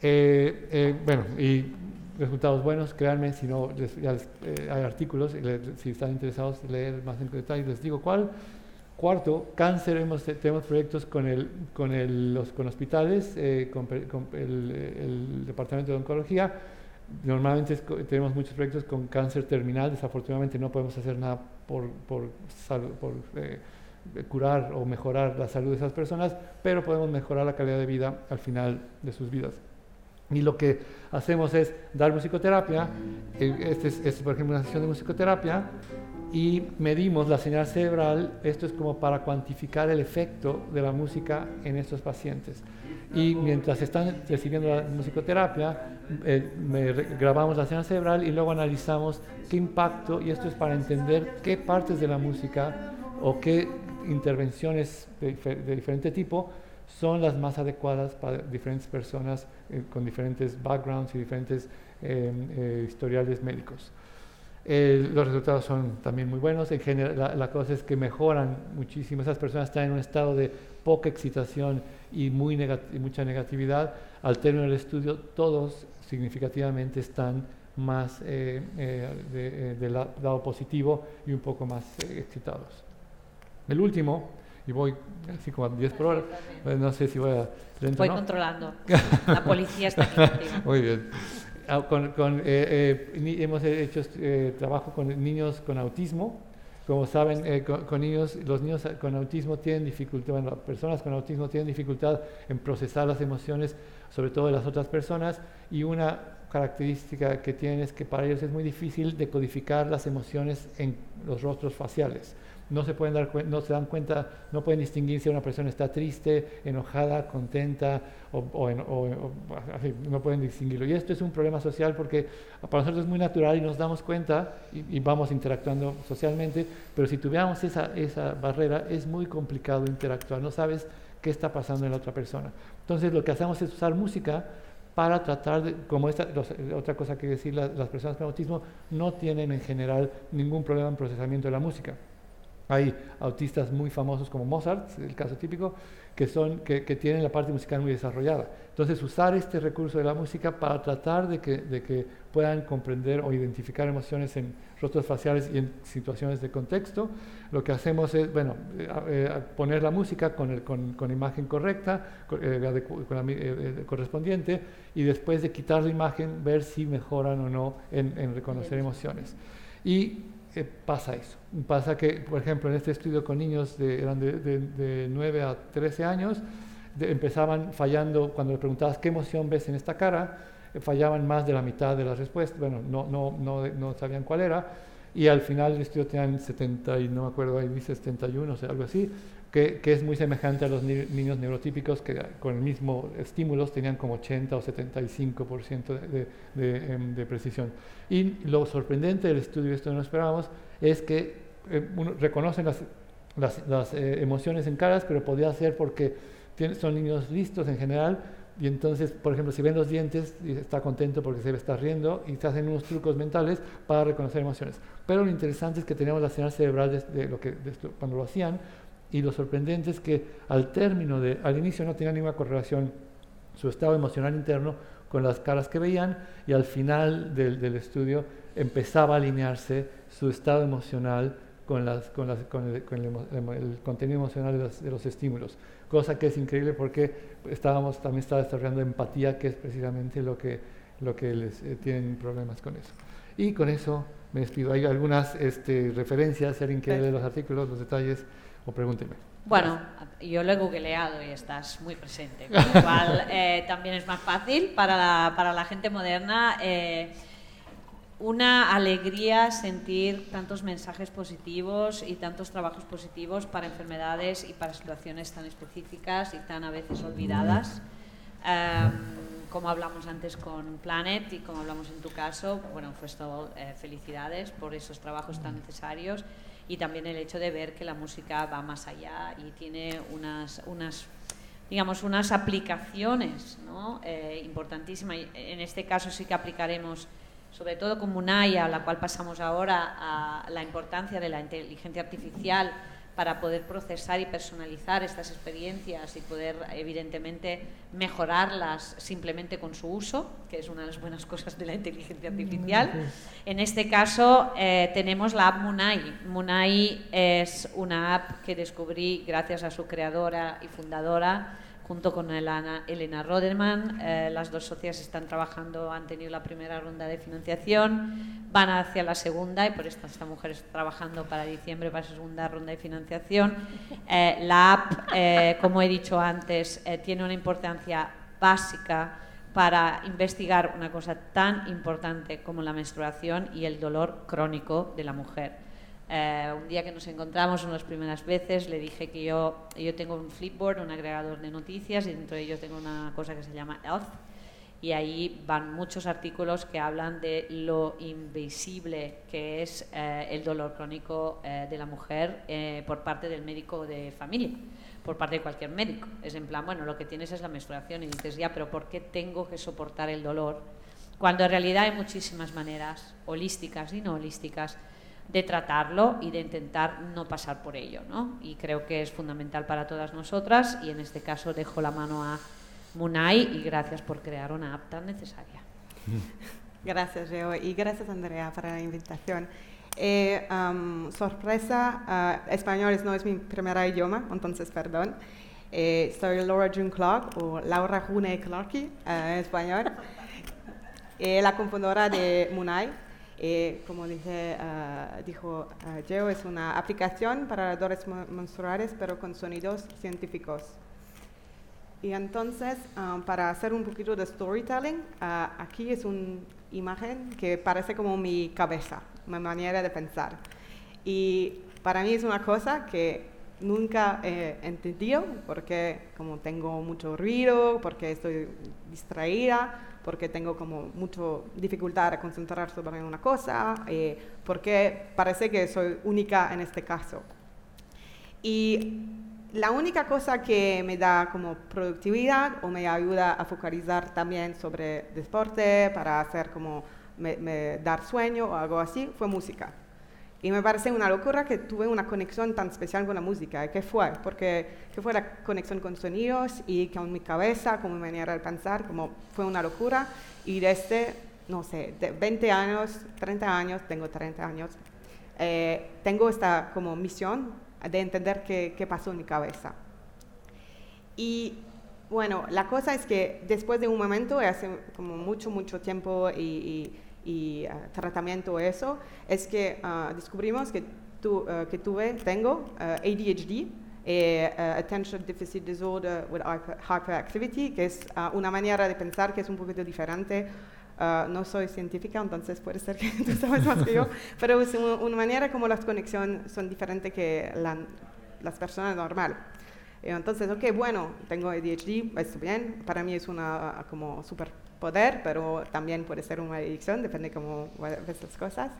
Eh, eh, bueno, y resultados buenos, créanme, si no, eh, hay artículos, si están interesados en leer más en detalle, les digo cuál. Cuarto, cáncer, hemos, tenemos proyectos con, el, con, el, con hospitales, con, con el, el Departamento de Oncología, Normalmente tenemos muchos proyectos con cáncer terminal, desafortunadamente no podemos hacer nada por, eh, curar o mejorar la salud de esas personas, pero podemos mejorar la calidad de vida al final de sus vidas. Y lo que hacemos es dar musicoterapia, eh, este es, este por ejemplo una sesión de musicoterapia, y medimos la señal cerebral, esto es como para cuantificar el efecto de la música en estos pacientes y mientras están recibiendo la musicoterapia, eh, grabamos la señal cerebral y luego analizamos qué impacto, y esto es para entender qué partes de la música o qué intervenciones de, diferente tipo son las más adecuadas para diferentes personas eh, con diferentes backgrounds y diferentes eh, historiales médicos. Los resultados son también muy buenos. En general, la, la, cosa es que mejoran muchísimo. Esas personas están en un estado de poca excitación y, muy mucha negatividad, al término del estudio todos significativamente están más eh, eh, de, eh, del lado positivo y un poco más excitados. El último, y voy así como a 10 por hora, eh, no sé si voy a... Lento, Voy ¿no? controlando. <laughs> La policía está aquí. Muy bien. Ah, con- con, eh, eh, hemos hecho eh, trabajo con niños con autismo. Como saben, eh, con, con niños, los niños con autismo tienen dificultad, bueno, las personas con autismo tienen dificultad en procesar las emociones, sobre todo de las otras personas, y una característica que tienen es que para ellos es muy difícil decodificar las emociones en los rostros faciales. No se, pueden dar, no se dan cuenta, no pueden distinguir si una persona está triste, enojada, contenta, o, no pueden distinguirlo. Y esto es un problema social porque para nosotros es muy natural y nos damos cuenta y, vamos interactuando socialmente, pero si tuviéramos esa, esa barrera es muy complicado interactuar, no sabes qué está pasando en la otra persona. Entonces lo que hacemos es usar música para tratar de, como esta, otra cosa que decir, la- las personas con autismo no tienen en general ningún problema en procesamiento de la música. Hay autistas muy famosos como Mozart, el caso típico, que, son, que, que tienen la parte musical muy desarrollada. Entonces, usar este recurso de la música para tratar de que, de que puedan comprender o identificar emociones en rostros faciales y en situaciones de contexto, lo que hacemos es, bueno, eh, eh, poner la música con, el, con, con imagen correcta, con, eh, con la eh, eh, correspondiente, y después de quitar la imagen, ver si mejoran o no en, en reconocer emociones. Y pasa eso. Pasa que, por ejemplo, en este estudio con niños de, eran de, de, de 9 a 13 años, empezaban fallando, cuando le preguntabas qué emoción ves en esta cara, eh, fallaban más de la mitad de las respuestas, bueno, no, no, no, no sabían cuál era, y al final del estudio tenían 70, y no me acuerdo, ahí dice 71, o sea, algo así, que, que es muy semejante a los ni- niños neurotípicos que con el mismo estímulos tenían como 80 o 75% de, de, de, em, de precisión. Y lo sorprendente del estudio, esto no lo esperábamos, es que eh, uno reconocen las, las, las, eh, emociones en caras, pero podría ser porque son niños listos en general, y entonces, por ejemplo, si ven los dientes, está contento porque se está riendo, y se hacen unos trucos mentales para reconocer emociones. Pero lo interesante es que teníamos la señal cerebral de, lo que, cuando lo hacían, y lo sorprendente es que al término de, al inicio no tenía ninguna correlación su estado emocional interno con las caras que veían y al final del, del estudio empezaba a alinearse su estado emocional con, las, con, las, con, el, con el, el contenido emocional de los, de los estímulos. Cosa que es increíble porque estábamos, también estaba desarrollando empatía, que es precisamente lo que, lo que les eh, tienen problemas con eso. Y con eso me despido. Hay algunas este, referencias, si alguien quiere leer los artículos, los detalles, o pregúnteme. Bueno, yo lo he googleado y estás muy presente, con lo cual <laughs> eh, también es más fácil para la, para la gente moderna. eh, una alegría sentir tantos mensajes positivos y tantos trabajos positivos para enfermedades y para situaciones tan específicas y tan a veces olvidadas. Em, como hablamos antes con Planet y como hablamos en tu caso, bueno, pues todo, eh, felicidades por esos trabajos tan necesarios y también el hecho de ver que la música va más allá y tiene unas, unas digamos, unas aplicaciones ¿no? eh, importantísimas. En este caso sí que aplicaremos, sobre todo con Munaya, a la cual pasamos ahora, a la importancia de la inteligencia artificial para poder procesar y personalizar estas experiencias y poder, evidentemente, mejorarlas simplemente con su uso, que es una de las buenas <laughs> cosas de la inteligencia artificial. En este caso eh, tenemos la app Munai. Munai es una app que descubrí gracias a su creadora y fundadora, junto con Elena, Roderman. Eh, las dos socias están trabajando, han tenido la primera ronda de financiación, van hacia la segunda y por esto esta mujer está trabajando para diciembre para su segunda ronda de financiación. Eh, la app, eh, como he dicho antes, eh, tiene una importancia básica para investigar una cosa tan importante como la menstruación y el dolor crónico de la mujer. Eh, un día que nos encontramos, unas primeras veces, le dije que yo, yo tengo un Flipboard, un agregador de noticias, y dentro de ello tengo una cosa que se llama Health, y ahí van muchos artículos que hablan de lo invisible que es eh, el dolor crónico eh, de la mujer por parte del médico de familia, por parte de cualquier médico. Es en plan, bueno, lo que tienes es la menstruación y dices, ya, pero ¿por qué tengo que soportar el dolor? Cuando en realidad hay muchísimas maneras, holísticas y no holísticas, de tratarlo y de intentar no pasar por ello, ¿no? Y creo que es fundamental para todas nosotras y en este caso dejo la mano a Munay y gracias por crear una app tan necesaria. <laughs> Gracias, Leo, y gracias, Andrea, para la invitación. Eh, um, sorpresa, uh, español no es mi primer idioma, entonces perdón. Eh, soy Laura June Clark o Laura June Clarky en español, <laughs> la confundora de Munai. como dije, uh, dijo uh, Geo, es una aplicación para dolores menstruales, pero con sonidos científicos. Y entonces, um, para hacer un poquito de storytelling, uh, aquí es una imagen que parece como mi cabeza, mi manera de pensar. Y para mí es una cosa que nunca he entendido porque como tengo mucho ruido, porque estoy distraída, porque tengo como mucha dificultad a concentrar sobre una cosa, eh, porque parece que soy única en este caso. Y la única cosa que me da como productividad o me ayuda a focalizar también sobre deporte, para hacer como me, dar sueño o algo así, fue música. Y me parece una locura que tuve una conexión tan especial con la música. ¿Y qué fue? Porque ¿qué fue la conexión con sonidos y con mi cabeza, con mi manera de pensar, como fue una locura. Y desde, no sé, de 20 años, 30 años, tengo 30 años, eh, tengo esta como misión de entender qué, qué pasó en mi cabeza. Y bueno, la cosa es que después de un momento, hace como mucho, mucho tiempo y, y, uh, tratamiento eso, es que uh, descubrimos que, tu, uh, que tuve, tengo ADHD, eh, Attention Deficit Disorder with Hyperactivity, que es una manera de pensar que es un poquito diferente Uh, no soy científica, entonces puede ser que <laughs> tú sabes más que yo, <laughs> pero es una, manera como las conexiones son diferentes que las personas normales. Entonces, ok, bueno, tengo ADHD, está bien, para mí es una como superpoder, pero también puede ser una adicción, depende cómo ves las cosas.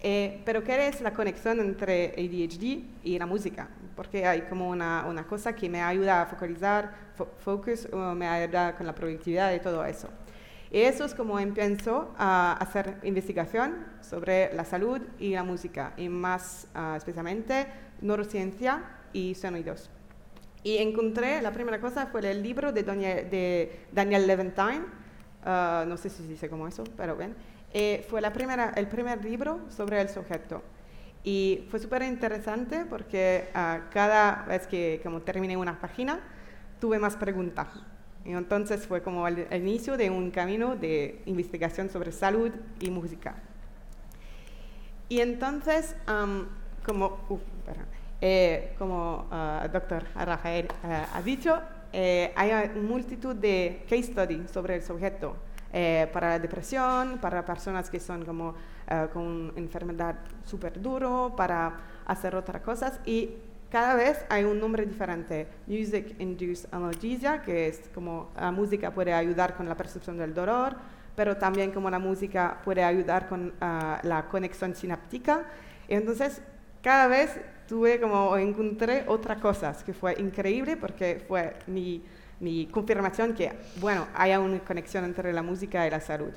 Eh, pero ¿qué es la conexión entre ADHD y la música? Porque hay como una, una cosa que me ayuda a focalizar, focus, me ayuda con la productividad y todo eso. Y eso es como empiezo a hacer investigación sobre la salud y la música, y más uh, especialmente neurociencia y sonidos. Y encontré, la primera cosa fue el libro de, de Daniel Leventine, uh, no sé si se dice como eso, pero bien. Eh, fue la primera, el primer libro sobre el sujeto. Y fue súper interesante porque uh, cada vez que como terminé una página, tuve más preguntas y entonces fue como el, inicio de un camino de investigación sobre salud y música. Y entonces, como, uh, eh, como el doctor Rafael ha dicho, eh, hay multitud de case studies sobre el sujeto. Eh, para la depresión, para personas que son como con enfermedad súper duro, para hacer otras cosas. Y cada vez hay un nombre diferente. Music Induced Analgesia, que es como la música puede ayudar con la percepción del dolor, pero también como la música puede ayudar con ah, la conexión sináptica. entonces, cada vez tuve como, encontré otras cosas que fue increíble porque fue mi, mi confirmación que, bueno, hay una conexión entre la música y la salud.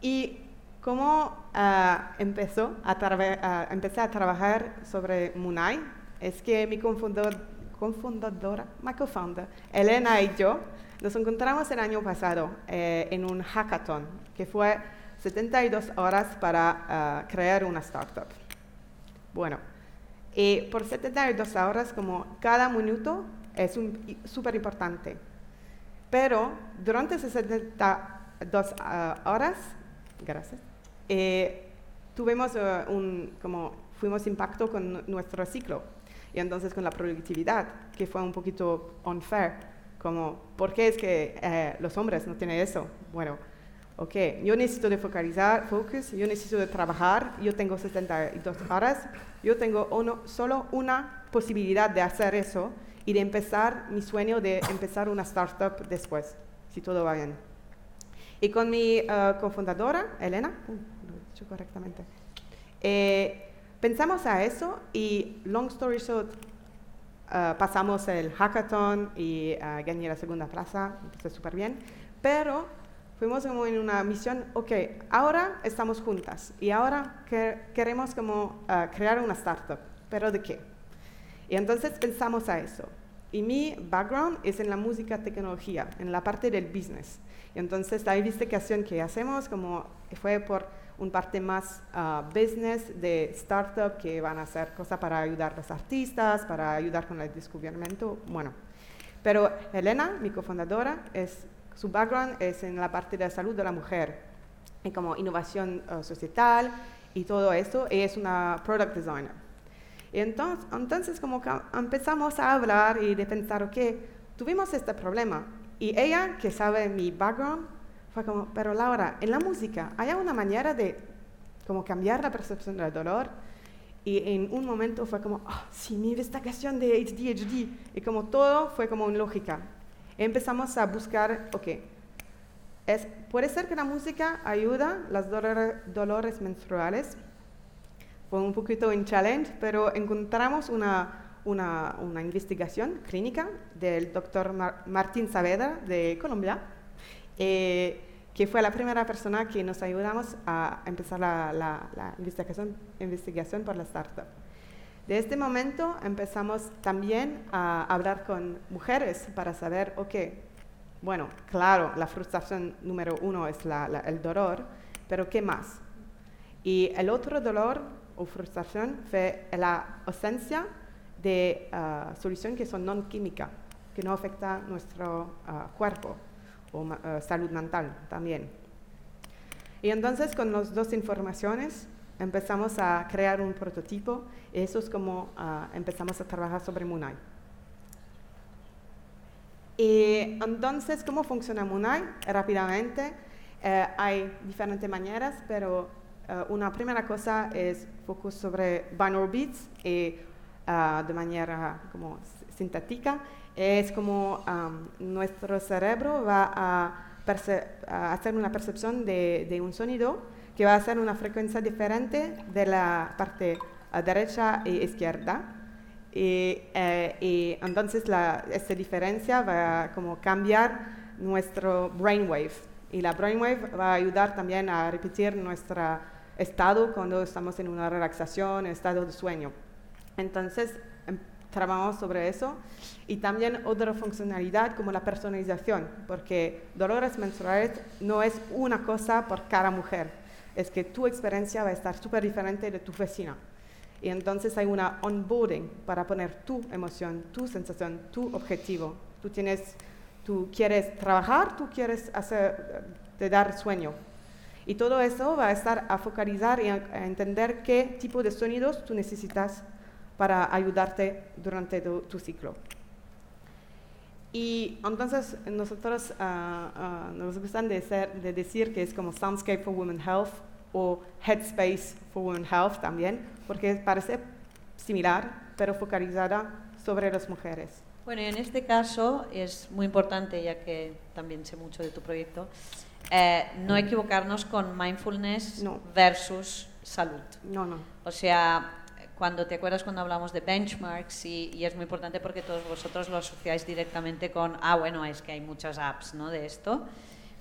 Y ¿Cómo uh, empezó a, uh, empecé a trabajar sobre Munai? Es que mi confundadora, mi co-founder, Elena y yo, nos encontramos el año pasado eh, en un hackathon que fue 72 horas para uh, crear una startup. Bueno, y por 72 horas, como cada minuto es súper importante. Pero durante esas 72 horas, gracias, eh, tuvimos eh, un, como fuimos impacto con nuestro ciclo y entonces con la productividad, que fue un poquito unfair, como, ¿por qué es que eh, los hombres no tienen eso? Bueno, ok, yo necesito de focalizar, focus, yo necesito de trabajar, yo tengo 72 horas, yo tengo uno, solo una posibilidad de hacer eso y de empezar mi sueño de empezar una startup después, si todo va bien. Y con mi cofundadora, Elena, correctamente. Eh, pensamos a eso y, long story short, uh, pasamos el hackathon y uh, gané la segunda plaza, empecé súper bien, pero fuimos como en una misión, ok, ahora estamos juntas y ahora queremos como uh, crear una startup, pero ¿de qué? Y entonces pensamos a eso. Y mi background es en la música tecnología, en la parte del business. Y entonces la investigación que hacemos como fue por un parte más ah, business de startup que van a hacer cosas para ayudar a los artistas, para ayudar con el descubrimiento, bueno. Pero Elena, mi cofundadora, es, su background es en la parte de salud de la mujer, y como innovación ah, societal y todo eso, y es una product designer. Y entonces, entonces como que empezamos a hablar y de pensar, ok, tuvimos este problema. Y ella, que sabe mi background, fue como, pero Laura, en la música, ¿hay una manera de como cambiar la percepción del dolor? Y en un momento fue como, oh, sí, mi investigación de ADHD. Y como todo fue como en lógica. Empezamos a buscar, ok, es, puede ser que la música ayuda a los dolores, menstruales. Fue un poquito un challenge, pero encontramos una, una, una investigación clínica del doctor Martín Saavedra de Colombia. Eh, que fue la primera persona que nos ayudamos a empezar la, la, investigación, investigación por la startup. De este momento empezamos también a hablar con mujeres para saber, ok, bueno, claro, la frustración número uno es el dolor, pero ¿qué más? Y el otro dolor o frustración fue la ausencia de uh, solución que son no química, que no afecta nuestro uh, cuerpo o eh, salud mental también. Y entonces con las dos informaciones empezamos a crear un prototipo y eso es como ah, empezamos a trabajar sobre Munai. Y entonces, ¿cómo funciona Munai? Rápidamente, eh, hay diferentes maneras, pero eh, una primera cosa es focus sobre binaural beats y ah, de manera como sintética es como nuestro cerebro va a, hacer una percepción de, un sonido que va a ser una frecuencia diferente de la parte derecha e izquierda. Y, eh, entonces la, esta diferencia va a como cambiar nuestro brainwave. Y la brainwave va a ayudar también a repetir nuestro estado cuando estamos en una relaxación, estado de sueño. Entonces, trabajamos sobre eso. Y también otra funcionalidad como la personalización, porque dolores menstruales no es una cosa por cada mujer, es que tu experiencia va a estar súper diferente de tu vecina. Y entonces hay una onboarding para poner tu emoción, tu sensación, tu objetivo. Tú, tienes, tú quieres trabajar, tú quieres hacer, te dar sueño. Y todo eso va a estar a focalizar y a entender qué tipo de sonidos tú necesitas para ayudarte durante tu, ciclo. Y entonces nosotros ah, ah, nos gustan de, de, decir que es como Soundscape for Women Health o Headspace for Women Health también, porque parece similar, pero focalizada sobre las mujeres. Bueno, y en este caso es muy importante, ya que también sé mucho de tu proyecto, eh, no equivocarnos con mindfulness versus salud. No, no. O sea, cuando te acuerdas cuando hablamos de benchmarks y, es muy importante porque todos vosotros lo asociáis directamente con, ah, bueno, es que hay muchas apps ¿no? de esto.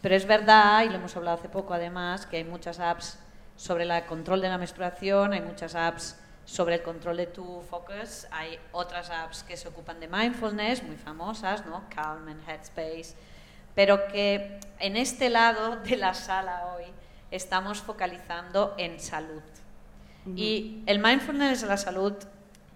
Pero es verdad, y lo hemos hablado hace poco además, que hay muchas apps sobre el control de la menstruación, hay muchas apps sobre el control de tu focus, hay otras apps que se ocupan de mindfulness, muy famosas, ¿no? Calm and Headspace, pero que en este lado de la sala hoy estamos focalizando en salud. Y el mindfulness y la salud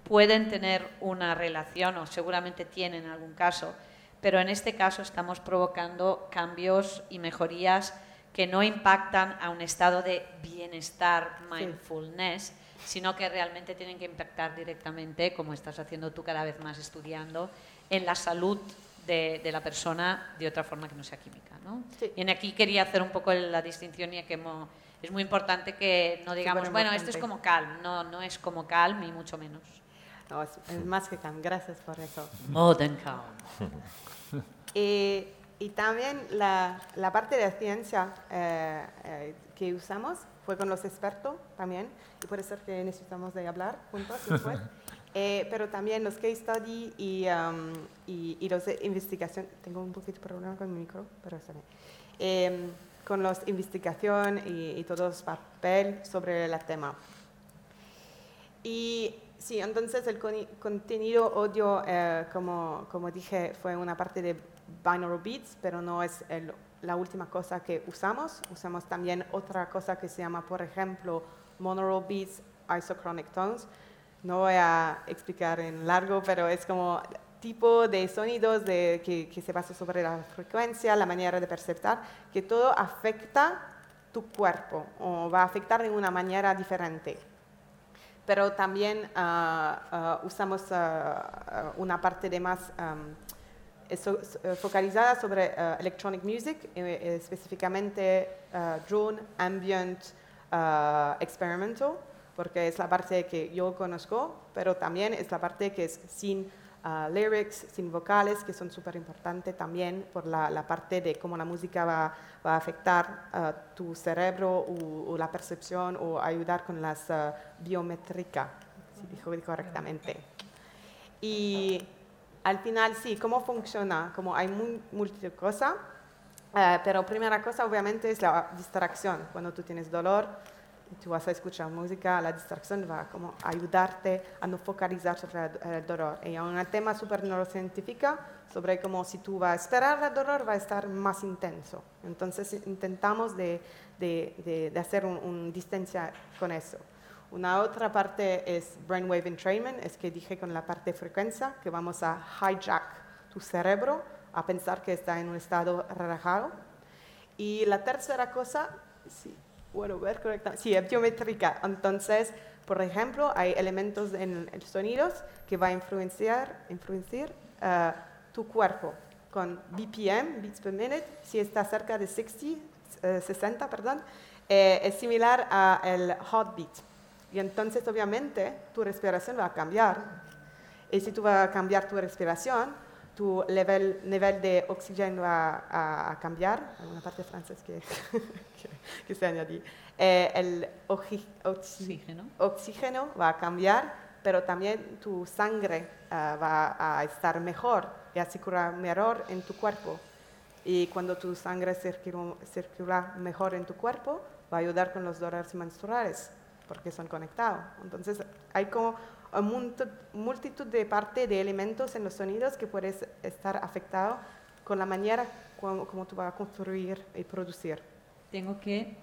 pueden tener una relación, o seguramente tienen en algún caso, pero en este caso estamos provocando cambios y mejorías que no impactan a un estado de bienestar mindfulness, sino que realmente tienen que impactar directamente, como estás haciendo tú cada vez más estudiando, en la salud de, la persona de otra forma que no sea química. ¿no? Y en aquí quería hacer un poco la distinción y que hemos es muy importante que no digamos, bueno, esto es como calm, no, no es como calm ni mucho menos. No, es, más que calm, gracias por eso. More than calm. <laughs> y, y, también la, la, parte de ciencia eh, eh, que usamos fue con los expertos también, y puede ser que necesitamos de hablar juntos después. <laughs> Eh, pero también los case study y, um, y, y los de investigación. Tengo un poquito de problema con mi micro, pero está bien. Con la investigación y, y todo el papel sobre el tema. Y sí, entonces el contenido audio, eh, como, como dije, fue una parte de binaural beats, pero no es el la última cosa que usamos. Usamos también otra cosa que se llama, por ejemplo, monaural beats, isochronic tones. No voy a explicar en largo, pero es como tipo de sonidos de, que, que, se basa sobre la frecuencia, la manera de perceptar, que todo afecta tu cuerpo o va a afectar de una manera diferente. Pero también uh, uh, usamos uh, una parte de más um, focalizada sobre electronic music, eh, específicamente drone, ambient, experimental, porque es la parte que yo conozco, pero también es la parte que es sin uh, lyrics, sin vocales, que son súper importantes también por la, la, parte de cómo la música va, va a afectar uh, tu cerebro o, o, la percepción o ayudar con las uh, biométricas, si dijo correctamente. Y al final, sí, ¿cómo funciona? Como hay muy, múltiples cosas, pero primera cosa obviamente es la distracción. Cuando tú tienes dolor, tú vas a escuchar música, la distracción va como a ayudarte a no focalizar sobre el dolor. Y un tema súper neurocientífico sobre cómo si tú vas a esperar el dolor va a estar más intenso. Entonces intentamos de, de, de, hacer una un distancia con eso. Una otra parte es brainwave entrainment, es que dije con la parte de frecuencia que vamos a hijack tu cerebro a pensar que está en un estado relajado. Y la tercera cosa, sí, bueno, ver correctamente. Sí, es biométrica. Entonces, por ejemplo, hay elementos en los sonidos que va a influenciar, influenciar uh, tu cuerpo con BPM, beats per minute, si está cerca de 60, uh, 60 perdón, eh, es similar al heartbeat. Y entonces, obviamente, tu respiración va a cambiar. Y si tú vas a cambiar tu respiración, tu nivel, nivel de oxígeno va a, a cambiar. Una parte francesa que, <laughs> que, que, se añadí. Eh, el oxígeno. oxígeno va a cambiar, pero también tu sangre uh, va a estar mejor y a circular mejor en tu cuerpo. Y cuando tu sangre circula, circula mejor en tu cuerpo, va a ayudar con los dolores menstruales, porque son conectados. Entonces, hay como multitud de parte de elementos en los sonidos que puedes estar afectado con la manera como, como tú vas a construir y producir. Tengo que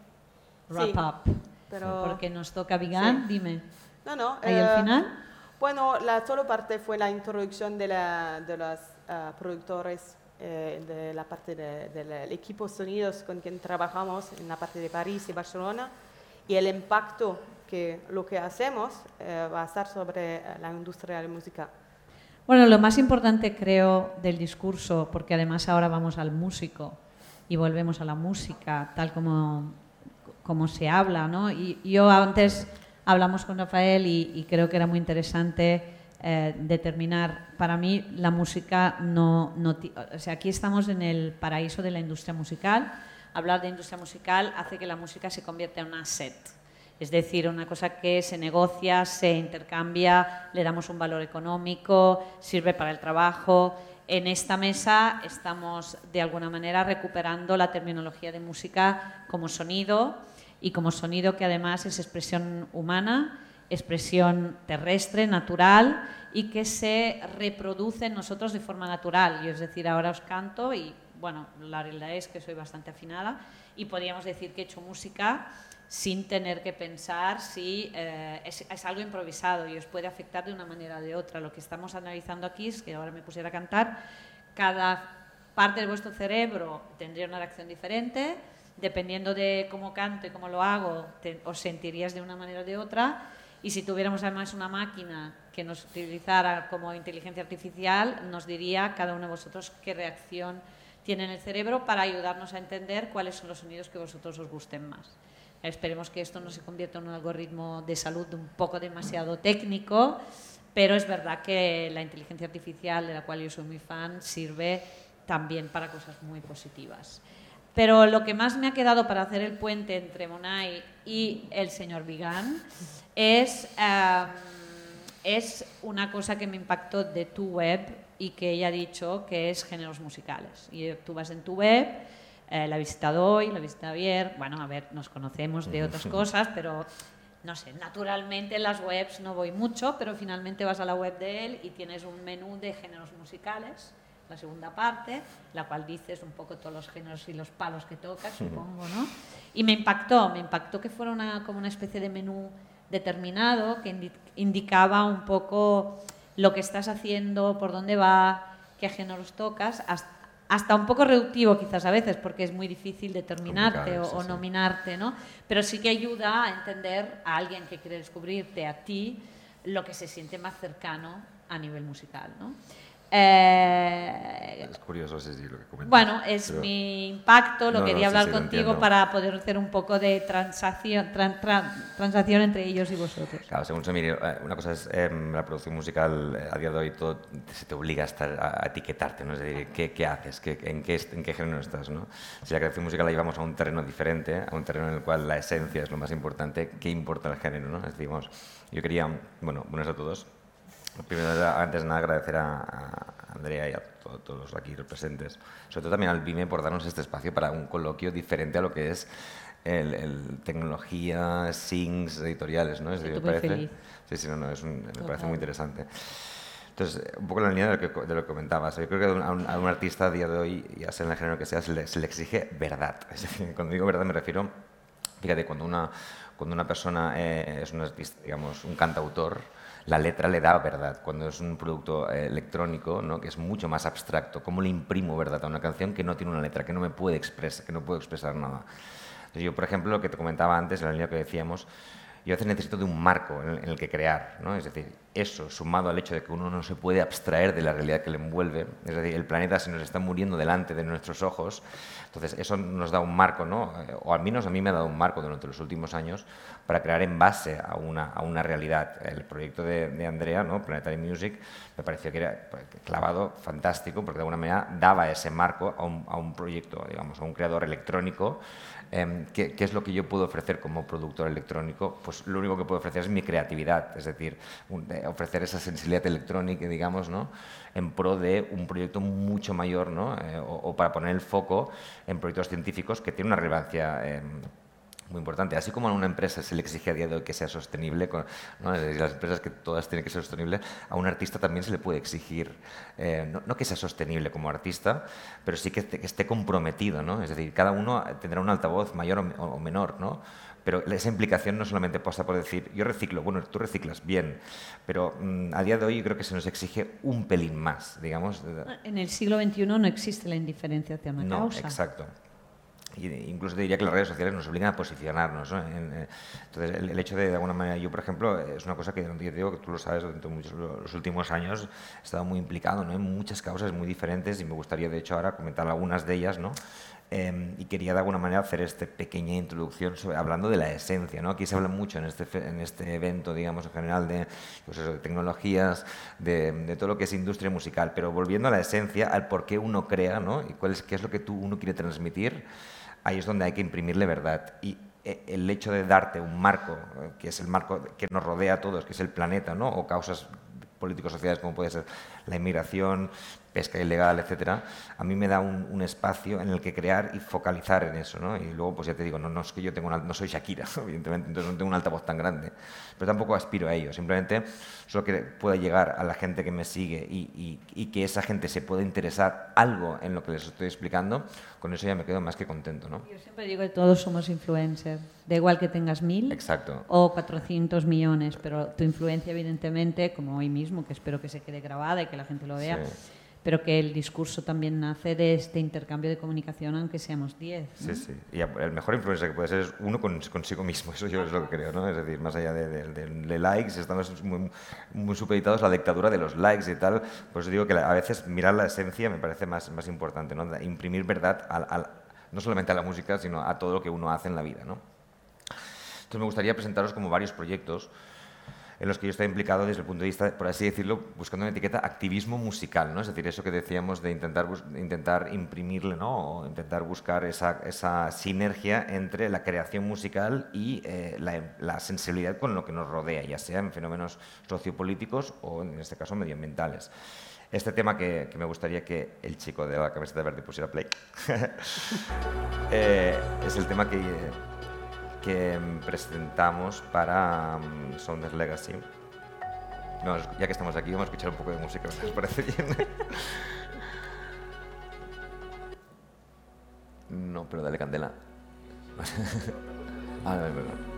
wrap sí, up, pero porque nos toca vegan, sí. dime. No, no. ¿Ahí eh, al final? Bueno, la solo parte fue la introducción de, la, de los uh, productores eh, de la parte del de, de equipo sonidos con quien trabajamos en la parte de París y Barcelona y el impacto que lo que hacemos eh, va a estar sobre eh, la industria de la música. Bueno, lo más importante creo del discurso, porque además ahora vamos al músico y volvemos a la música tal como, como se habla, ¿no? Y yo antes hablamos con Rafael y, y creo que era muy interesante eh, determinar, para mí la música no, no, o sea, aquí estamos en el paraíso de la industria musical, hablar de industria musical hace que la música se convierta en un asset, es decir, una cosa que se negocia, se intercambia, le damos un valor económico, sirve para el trabajo. En esta mesa estamos de alguna manera recuperando la terminología de música como sonido y como sonido que además es expresión humana, expresión terrestre, natural y que se reproduce en nosotros de forma natural. Yo es decir, ahora os canto y bueno, la realidad es que soy bastante afinada y podríamos decir que he hecho música sin tener que pensar si eh, es, algo improvisado y os puede afectar de una manera o de otra. Lo que estamos analizando aquí es que ahora me pusiera a cantar, cada parte de vuestro cerebro tendría una reacción diferente, dependiendo de cómo canto y cómo lo hago, te, os sentirías de una manera o de otra. Y si tuviéramos además una máquina que nos utilizara como inteligencia artificial, nos diría cada uno de vosotros qué reacción tiene en el cerebro para ayudarnos a entender cuáles son los sonidos que vosotros os gusten más. Esperemos que esto no se convierta en un algoritmo de salud un poco demasiado técnico, pero es verdad que la inteligencia artificial, de la cual yo soy muy fan, sirve también para cosas muy positivas. Pero lo que más me ha quedado para hacer el puente entre Monay y el señor Vigan es, um, es una cosa que me impactó de tu web y que ella ha dicho que es géneros musicales. Y tú vas en tu web eh, la he visitado hoy, la he visitado ayer. Bueno, a ver, nos conocemos de otras cosas, pero no sé, naturalmente en las webs no voy mucho, pero finalmente vas a la web de él y tienes un menú de géneros musicales la segunda parte, la cual dices un poco todos los géneros y los palos que tocas, supongo, ¿no? Y me impactó, me impactó que fuera una, como una especie de menú determinado que indicaba un poco lo que estás haciendo, por dónde va, qué géneros tocas, hasta, un poco reductivo quizás a veces, porque es muy difícil determinarte o, nominarte, ¿no? Pero sí que ayuda a entender a alguien que quiere descubrirte a ti lo que se siente más cercano a nivel musical, ¿no? Eh, es curioso, sí, lo que comentas. Bueno, es mi impacto, lo quería hablar contigo para poder hacer un poco de transacción, transacción entre ellos y vosotros. Claro, según se mire, eh, una cosa es em, la producción musical eh, a día de hoy, todo se te obliga a, estar, a, etiquetarte, ¿no? es decir, ¿qué, qué haces? ¿Qué, en, qué, ¿En qué género estás? ¿no? Si la creación musical la llevamos a un terreno diferente, a un terreno en el cual la esencia es lo más importante, ¿qué importa el género? ¿no? Decir, yo quería, bueno, buenas a todos. Primero, antes de nada, agradecer a, Andrea y a todos los aquí presentes, sobre todo también al BIME por darnos este espacio para un coloquio diferente a lo que es el, tecnología, SINGs, editoriales, ¿no? Es me parece, Sí, sí, no, no, es me parece muy interesante. Entonces, un poco en la línea de lo que, de lo que comentabas, yo creo que a un, a un, artista a día de hoy, ya sea en el género que sea, se le, se le exige verdad. Es decir, cuando digo verdad me refiero, fíjate, cuando una, cuando una persona eh, es un artista, digamos, un cantautor, la letra le da verdad. Cuando es un producto eh, electrónico, ¿no? que es mucho más abstracto, ¿cómo le imprimo verdad a una canción que no tiene una letra, que no me puede expresar, que no puedo expresar nada? Entonces yo, por ejemplo, lo que te comentaba antes, en la línea que decíamos, yo a veces necesito de un marco en el, que crear, ¿no? Es decir, eso sumado al hecho de que uno no se puede abstraer de la realidad que le envuelve, es decir, el planeta se nos está muriendo delante de nuestros ojos, entonces eso nos da un marco, ¿no? Eh, o al menos a mí me ha dado un marco durante los últimos años para crear en base a una, a una realidad. El proyecto de, Andrea, ¿no? Planetary Music, me pareció que era pues, clavado, fantástico, porque de alguna manera daba ese marco a un, a un proyecto, digamos, a un creador electrónico Em, ¿qué, es lo que yo puedo ofrecer como productor electrónico? Pues lo único que puedo ofrecer es mi creatividad, es decir, ofrecer esa sensibilidad electrónica, digamos, ¿no? en pro de un proyecto mucho mayor, ¿no? Eh, o, para poner el foco en proyectos científicos que tienen una relevancia em, muy importante. Así como a una empresa se le exige a día de hoy que sea sostenible, ¿no? las empresas que todas tienen que ser sostenibles, a un artista también se le puede exigir, eh, no, que sea sostenible como artista, pero sí que, esté comprometido. ¿no? Es decir, cada uno tendrá un altavoz mayor o, menor, ¿no? pero esa implicación no solamente pasa por decir, yo reciclo, bueno, tú reciclas bien, pero mm, a día de hoy creo que se nos exige un pelín más, digamos. En el siglo XXI no existe la indiferencia hacia una no, causa. Exacto incluso diría que las redes sociales nos obligan a posicionarnos. Eh, entonces, el, hecho de, de alguna manera, yo, por ejemplo, es una cosa que yo digo que tú lo sabes, durante muchos, los últimos años he estado muy implicado ¿no? en muchas causas muy diferentes y me gustaría, de hecho, ahora comentar algunas de ellas, ¿no? Em, y quería de alguna manera hacer esta pequeña introducción sobre, hablando de la esencia. ¿no? Aquí se habla mucho en este, en este evento, digamos, en general, de, pues de tecnologías, de, de, todo lo que es industria musical, pero volviendo a la esencia, al por qué uno crea ¿no? y cuál es, qué es lo que tú, uno quiere transmitir ahí es donde hay que imprimirle verdad. Y eh, el hecho de darte un marco, eh, que es el marco que nos rodea a todos, que es el planeta, ¿no? o causas políticos sociales como puede ser la inmigración, pesca ilegal, etcétera, a mí me da un, espacio en el que crear y focalizar en eso, ¿no? Y luego, pues ya te digo, no, no es que yo tengo no soy Shakira, <laughs> evidentemente, entonces no tengo un altavoz tan grande, pero tampoco aspiro a ello, simplemente solo que pueda llegar a la gente que me sigue y, y, que esa gente se pueda interesar algo en lo que les estoy explicando, con eso ya me quedo más que contento, ¿no? Yo siempre digo que todos somos influencers, da igual que tengas mil Exacto. o 400 millones, pero tu influencia, evidentemente, como hoy mismo, que espero que se quede grabada y que la gente lo vea, pero que el discurso también nace de este intercambio de comunicación, aunque seamos 10. Sí, sí. Y el mejor influencer que puede ser es uno consigo mismo, <laughs> eso yo es lo que creo, ¿no? Es decir, más allá de, likes, estamos muy, muy, supeditados a la dictadura de los likes y tal. Pues digo que a veces mirar la esencia me parece más, más importante, ¿no? Imprimir verdad no solamente a la música, sino a todo lo que uno hace en la vida, ¿no? Entonces me gustaría presentaros como varios proyectos en los que yo estoy implicado desde el punto de vista, por así decirlo, buscando una etiqueta activismo musical, ¿no? Es decir, eso que decíamos de intentar, intentar imprimirle, ¿no? O intentar buscar esa, esa sinergia entre la creación musical y eh, la, sensibilidad con lo que nos rodea, ya sea en fenómenos sociopolíticos o, en este caso, medioambientales. Este tema que, me gustaría que el chico de la camiseta verde pusiera play <laughs> eh, es el tema que que presentamos para um, Sounders Legacy. No, ya que estamos aquí, vamos a escuchar un poco de música, ¿os parece bien? <laughs> no, pero dale candela. <laughs> ah, no, perdón.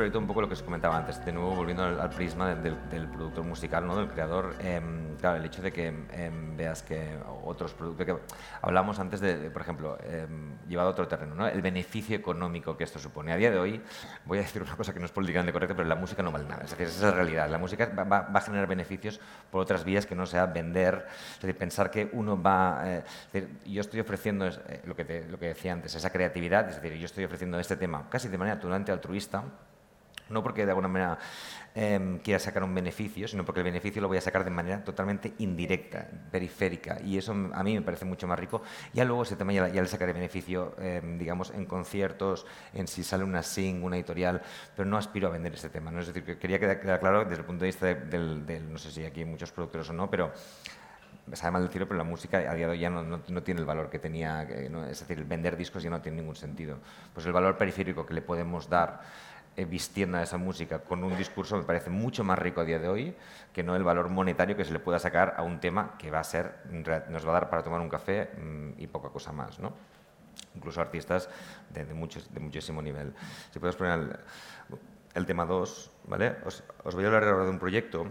Proyecto un poco lo que os comentaba antes, de nuevo volviendo al, prisma del, productor musical, ¿no? del creador, em, claro, el hecho de que em, veas que otros productos, que hablamos antes de, por ejemplo, em, llevado a otro terreno, ¿no? el beneficio económico que esto supone. A día de hoy, voy a decir una cosa que no es políticamente correcta, pero la música no vale nada, es decir, esa es la realidad. La música va, a generar beneficios por otras vías que no sea vender, es decir, pensar que uno va, eh, yo estoy ofreciendo eh, lo, que lo que decía antes, esa creatividad, es decir, yo estoy ofreciendo este tema casi de manera totalmente altruista, no porque de alguna manera em, quiera sacar un beneficio, sino porque el beneficio lo voy a sacar de manera totalmente indirecta, periférica, y eso a mí me parece mucho más rico. Ya luego ese tema ya, le sacaré beneficio, em, digamos, en conciertos, en si sale una sing, una editorial, pero no aspiro a vender ese tema. ¿no? Es decir, que quería quedar claro desde el punto de vista del, no sé si aquí hay muchos productores o no, pero sabe mal decirlo, pero la música a día de hoy ya no, no, tiene el valor que tenía, es decir, vender discos ya no tiene ningún sentido. Pues el valor periférico que le podemos dar eh, vistiendo a esa música con un discurso me parece mucho más rico a día de hoy que no el valor monetario que se le pueda sacar a un tema que va a ser, nos va a dar para tomar un café mm, y poca cosa más, ¿no? Incluso artistas de, de, muchos, de muchísimo nivel. Si puedes poner el, tema 2, ¿vale? Os, voy a hablar ahora de un proyecto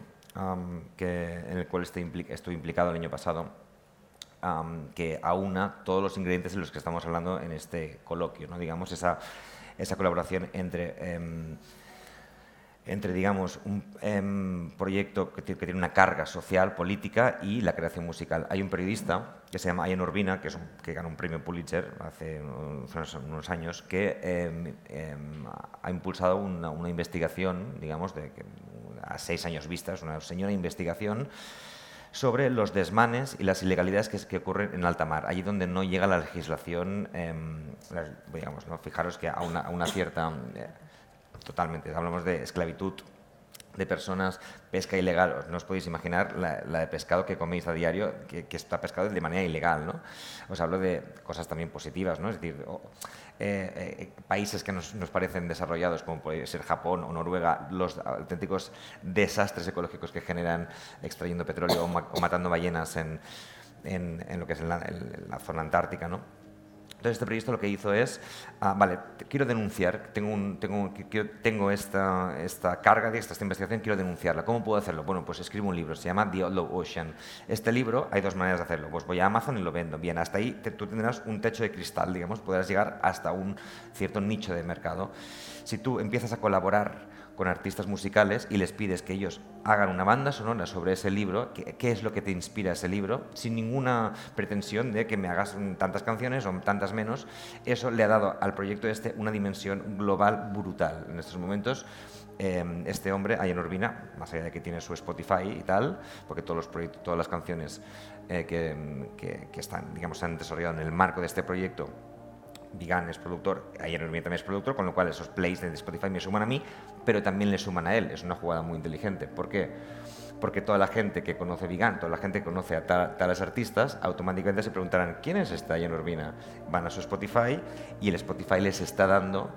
que, en el cual estoy, estoy, implicado el año pasado, que aúna todos los ingredientes de los que estamos hablando en este coloquio, ¿no? Digamos, esa esa colaboración entre, em, entre digamos, un em, proyecto que, tiene una carga social, política y la creación musical. Hay un periodista que se llama Ian Urbina, que, es que ganó un premio Pulitzer hace unos, años, que em, ha impulsado una, una, investigación, digamos, de, a seis años vistas, una señora investigación sobre los desmanes y las ilegalidades que, ocurren en alta mar, allí donde no llega la legislación, em, digamos, fijaros que a una, cierta, eh, totalmente, hablamos de esclavitud de personas, pesca ilegal. No os podéis imaginar la, de pescado que coméis a diario, que, está pescado de manera ilegal. ¿no? Os hablo de cosas también positivas, ¿no? es decir, eh, eh, países que nos, parecen desarrollados, como puede ser Japón o Noruega, los auténticos desastres ecológicos que generan extrayendo petróleo o, matando ballenas en, lo que es la, la zona antártica. ¿no? Entonces este proyecto lo que hizo es, ah, vale, quiero denunciar, tengo, tengo, esta, carga de esta, esta, investigación, quiero denunciarla. ¿Cómo puedo hacerlo? Bueno, pues escribo un libro, se llama The Outlaw Ocean. Este libro hay dos maneras de hacerlo. Pues voy a Amazon y lo vendo. Bien, hasta ahí tú tendrás un techo de cristal, digamos, podrás llegar hasta un cierto nicho de mercado. Si tú empiezas a colaborar con artistas musicales y les pides que ellos hagan una banda sonora sobre ese libro, qué, es lo que te inspira ese libro, sin ninguna pretensión de que me hagas tantas canciones o tantas menos. Eso le ha dado al proyecto este una dimensión global brutal. En estos momentos, em, este hombre, Ayan Urbina, más allá de que tiene su Spotify y tal, porque todos los proyectos, todas las canciones eh, que, que, están, digamos, se han desarrollado en el marco de este proyecto Vigan es productor, ayer también es productor, con lo cual esos plays de Spotify me suman a mí, pero también le suman a él. Es una jugada muy inteligente. ¿Por qué? Porque toda la gente que conoce Vigan, toda la gente que conoce a tales artistas, automáticamente se preguntarán quién es esta Ayan Urbina. Van a su Spotify y el Spotify les está dando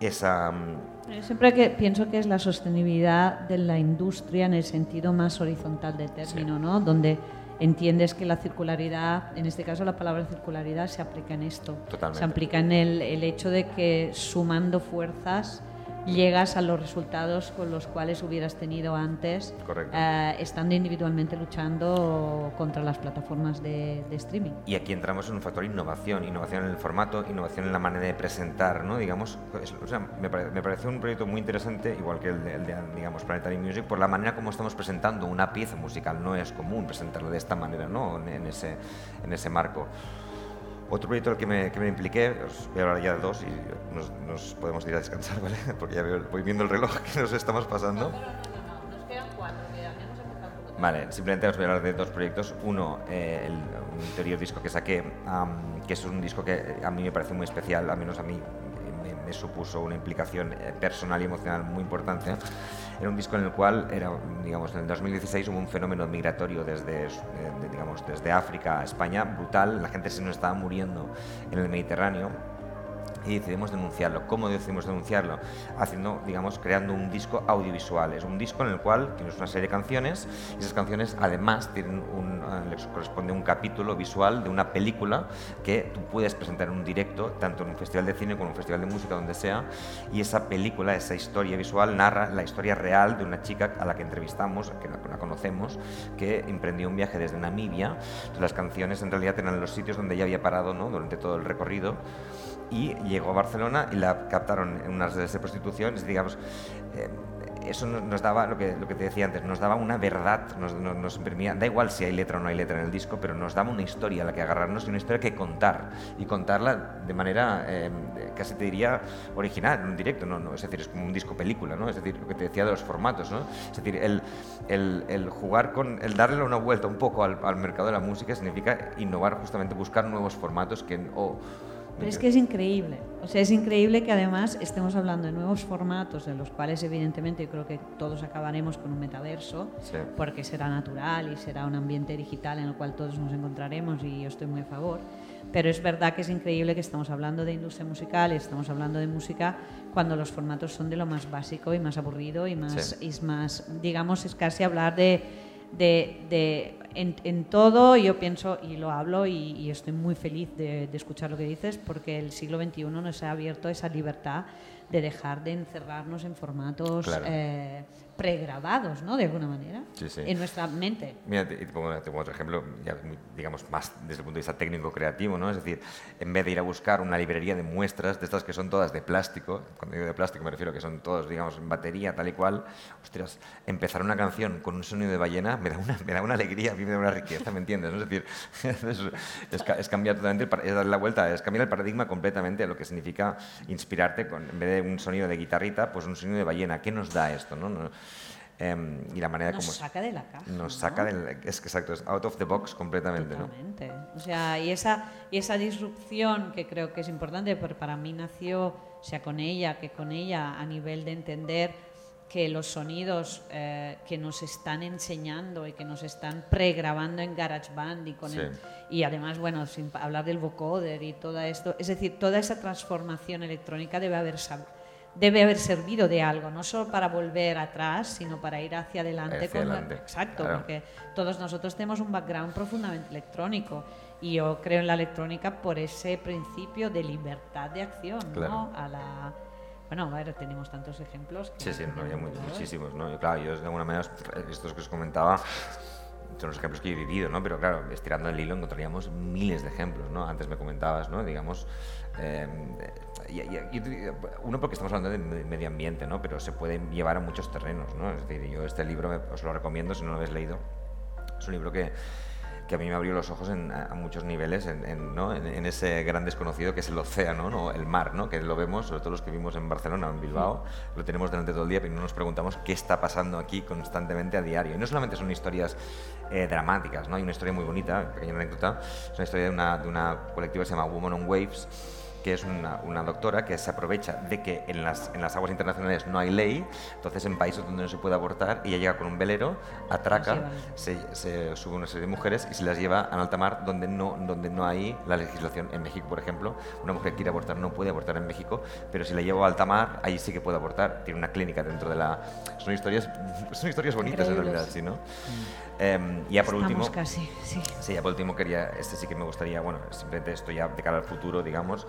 esa... Mm, siempre que pienso que es la sostenibilidad de la industria en el sentido más horizontal del término, ¿no? Donde entiendes que la circularidad, en este caso la palabra circularidad se aplica en esto. Se aplica en el, el hecho de que sumando fuerzas llegas a los resultados con los cuales hubieras tenido antes, eh, estando individualmente luchando contra las plataformas de, streaming. Y aquí entramos en un factor innovación, innovación en el formato, innovación en la manera de presentar, ¿no? Digamos, pues, o sea, me, me, parece un proyecto muy interesante, igual que el de, digamos, Planetary Music, por la manera como estamos presentando una pieza musical. No es común presentarla de esta manera, ¿no? En ese, en ese marco. Otro proyecto el que me, que me impliqué, os voy a hablar ya de dos y nos, nos podemos ir a descansar, <laughs> ¿vale? Porque ya voy viendo el reloj que nos estamos pasando. No, no, no, nos quedan cuatro, un poco Vale, simplemente os voy a hablar de dos proyectos. Uno, eh, el, un anterior disco que saqué, am, que es un disco que a mí me parece muy especial, al menos a mí me, me supuso una implicación eh, personal y emocional muy importante. <laughs> Era un disco en el cual, era, digamos, en el 2016 hubo un fenómeno migratorio desde, eh, digamos, desde África a España brutal. La gente se nos estaba muriendo en el Mediterráneo y decidimos denunciarlo. ¿Cómo decidimos denunciarlo? Haciendo, digamos, creando un disco audiovisual. Es un disco en el cual tienes una serie de canciones y esas canciones además tienen un, eh, les corresponde un capítulo visual de una película que tú puedes presentar en un directo, tanto en un festival de cine como en un festival de música, donde sea, y esa película, esa historia visual narra la historia real de una chica a la que entrevistamos, que la, conocemos, que emprendió un viaje desde Namibia. Entonces, las canciones en realidad eran los sitios donde ella había parado ¿no? durante todo el recorrido y llegó a Barcelona y la captaron en unas redes de prostitución, digamos, eh, eso no- nos daba, lo que, lo que te decía antes, nos daba una verdad, nos, nos, nos da igual si hay letra o no hay letra en el disco, pero nos daba una historia a la que agarrarnos y una historia que contar, y contarla de manera, eh, casi te diría, original, en un directo, ¿no? no, es decir, es como un disco película, ¿no? es decir, lo que te decía de los formatos, ¿no? es decir, el, el, el jugar con, el darle una vuelta un poco al, al mercado de la música significa innovar, justamente buscar nuevos formatos que... o- Pero es que es increíble. O sea, es increíble que además estemos hablando de nuevos formatos, de los cuales evidentemente yo creo que todos acabaremos con un metaverso, Sí. porque será natural y será un ambiente digital en el cual todos nos encontraremos y yo estoy muy a favor. Pero es verdad que es increíble que estamos hablando de industria musical y estamos hablando de música cuando los formatos son de lo más básico y más aburrido y más, Sí. y más digamos, es casi hablar de, de, de- en, en todo yo pienso y lo hablo y, y estoy muy feliz de, de escuchar lo que dices porque el siglo XXI nos ha abierto esa libertad de dejar de encerrarnos en formatos Claro. eh, pregrabados, ¿no? De alguna manera, Sí, sí. en nuestra mente. Mira, te, te pongo, te pongo otro ejemplo, ya muy, digamos, más desde el punto de vista técnico-creativo, ¿no? Es decir, en vez de ir a buscar una librería de muestras, de estas que son todas de plástico, cuando digo de plástico me refiero a que son todos, digamos, en batería, tal y cual, ostras, empezar una canción con un sonido de ballena me da una, me da una alegría, a mí me da una riqueza, ¿me entiendes? ¿no? Es decir, <laughs> es, es es cambiar totalmente, el es darle la vuelta, es cambiar el paradigma completamente a lo que significa inspirarte con, en vez de un sonido de guitarrita, pues un sonido de ballena. ¿Qué nos da esto, no? No, em, y la manera Nos como saca de la caja. nos ¿no? saca del es que exacto es out of the box completamente no Totalmente. O sea, y esa, y esa disrupción que creo que es importante, porque para mí nació, o sea, con ella, que con ella a nivel de entender que los sonidos eh, que nos están enseñando y que nos están pregrabando en GarageBand y con Sí. el- y además, bueno, sin hablar del vocoder y todo esto, es decir, toda esa transformación electrónica debe haber debe haber servido de algo, no solo para volver atrás, sino para ir hacia adelante. Hacia con la- adelante, exacto, claro. porque todos nosotros tenemos un background profundamente electrónico y yo creo en la electrónica por ese principio de libertad de acción, Claro. ¿no? A la bueno, a ver, tenemos tantos ejemplos. que sí sí no había muchísimos no Y claro yo de alguna manera estos que os comentaba son los ejemplos que yo he vivido no pero claro estirando el hilo encontraríamos miles de ejemplos no antes me comentabas no digamos eh, y- y- uno porque estamos hablando de me- medio ambiente no pero se puede llevar a muchos terrenos no es decir yo este libro me- os lo recomiendo si no lo habéis leído es un libro que que a mí me abrió los ojos en, a a muchos niveles en, en, ¿no? en, en ese gran desconocido que es el océano, ¿no? el mar, ¿no? que lo vemos, sobre todo los que vivimos en Barcelona o en Bilbao, lo tenemos delante todo el día, pero no nos preguntamos qué está pasando aquí constantemente a diario. Y no solamente son historias eh, dramáticas, ¿no? hay una historia muy bonita, pequeña anécdota, es una historia de una, de una colectiva que se llama Woman on Waves, que es una, una doctora que se aprovecha de que en las, en las aguas internacionales no hay ley, entonces en países donde no se puede abortar, ella llega con un velero, atraca, se, se sube una serie de mujeres y se las lleva a alta mar donde no, donde no hay la legislación. En México, por ejemplo, una mujer que quiere abortar no puede abortar en México, pero si la llevo a alta mar, ahí sí que puede abortar. Tiene una clínica dentro de la... Son historias, <laughs> son historias bonitas en realidad, Increíbles. ¿sí, no? Em, y ya por Estamos último... casi, sí. Sí, ya por último quería, este sí que me gustaría, bueno, simplemente esto ya de cara al futuro, digamos,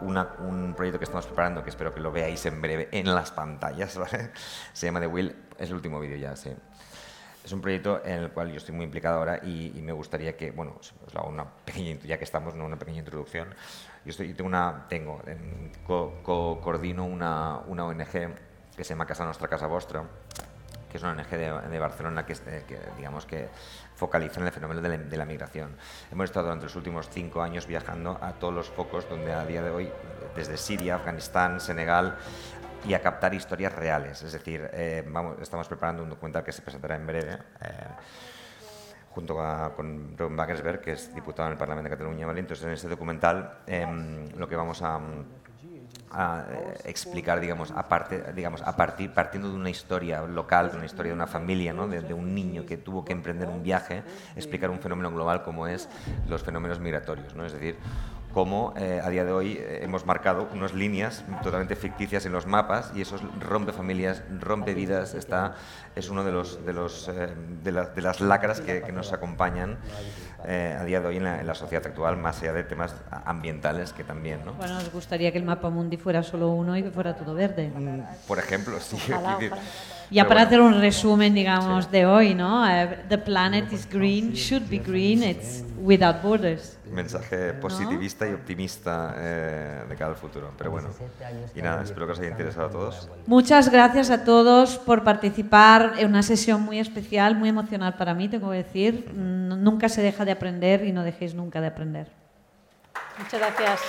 una- un proyecto que estamos preparando que espero que lo veáis en breve en las pantallas, <laughs> ¿vale? Se llama The Will, es el último vídeo ya, sí. Es un proyecto en el cual yo estoy muy implicado ahora y, y me gustaría que, bueno, os hago una pequeña, ya que estamos, ¿no? una pequeña introducción. Yo, estoy, tengo una, tengo, co- co- coordino una, una ONG que se llama Casa Nostra, Casa Vostra, que es una ONG de, Barcelona que, es- eh, que, digamos que focaliza en el fenómeno de la, migración. Hemos estado durante los últimos cinco años viajando a todos los focos donde a día de hoy, desde Siria, Afganistán, Senegal, y a captar historias reales. Es decir, eh, vamos, estamos preparando un documental que se presentará en breve. eh, junto con Ron Wagensberg, que es diputado en el Parlamento de Cataluña, ¿vale? Entonces, en este documental em, lo que vamos a, a, eh, explicar, digamos, aparte, digamos, a partir, partiendo de una historia local, de una historia de una familia, ¿no? de, de un niño que tuvo que emprender un viaje, explicar un fenómeno global como es los fenómenos migratorios, ¿no? es decir, cómo eh, a día de hoy eh, hemos marcado unas líneas totalmente ficticias en los mapas y eso rompe familias, rompe vidas, está, es uno de, los, de, los, eh, de, la- de las lacras que, que nos acompañan eh, a día de hoy en la, en la sociedad actual, más allá de temas ambientales que también. ¿no? Bueno, nos gustaría que el mapa mundi fuera solo uno y que fuera todo verde. Por ejemplo, sí. Ojalá, ojalá. Ya pero para bueno. hacer un resumen, digamos, de hoy, ¿no? Eh, the planet is green, should be green, it's without borders. mensaje positivista y optimista eh, de cara al futuro. Pero bueno, y nada, espero que os haya interesado a todos. Muchas gracias a todos por participar en una sesión muy especial, muy emocional para mí, tengo que decir. Mm, Nunca se deja de aprender y no dejéis nunca de aprender. Muchas gracias.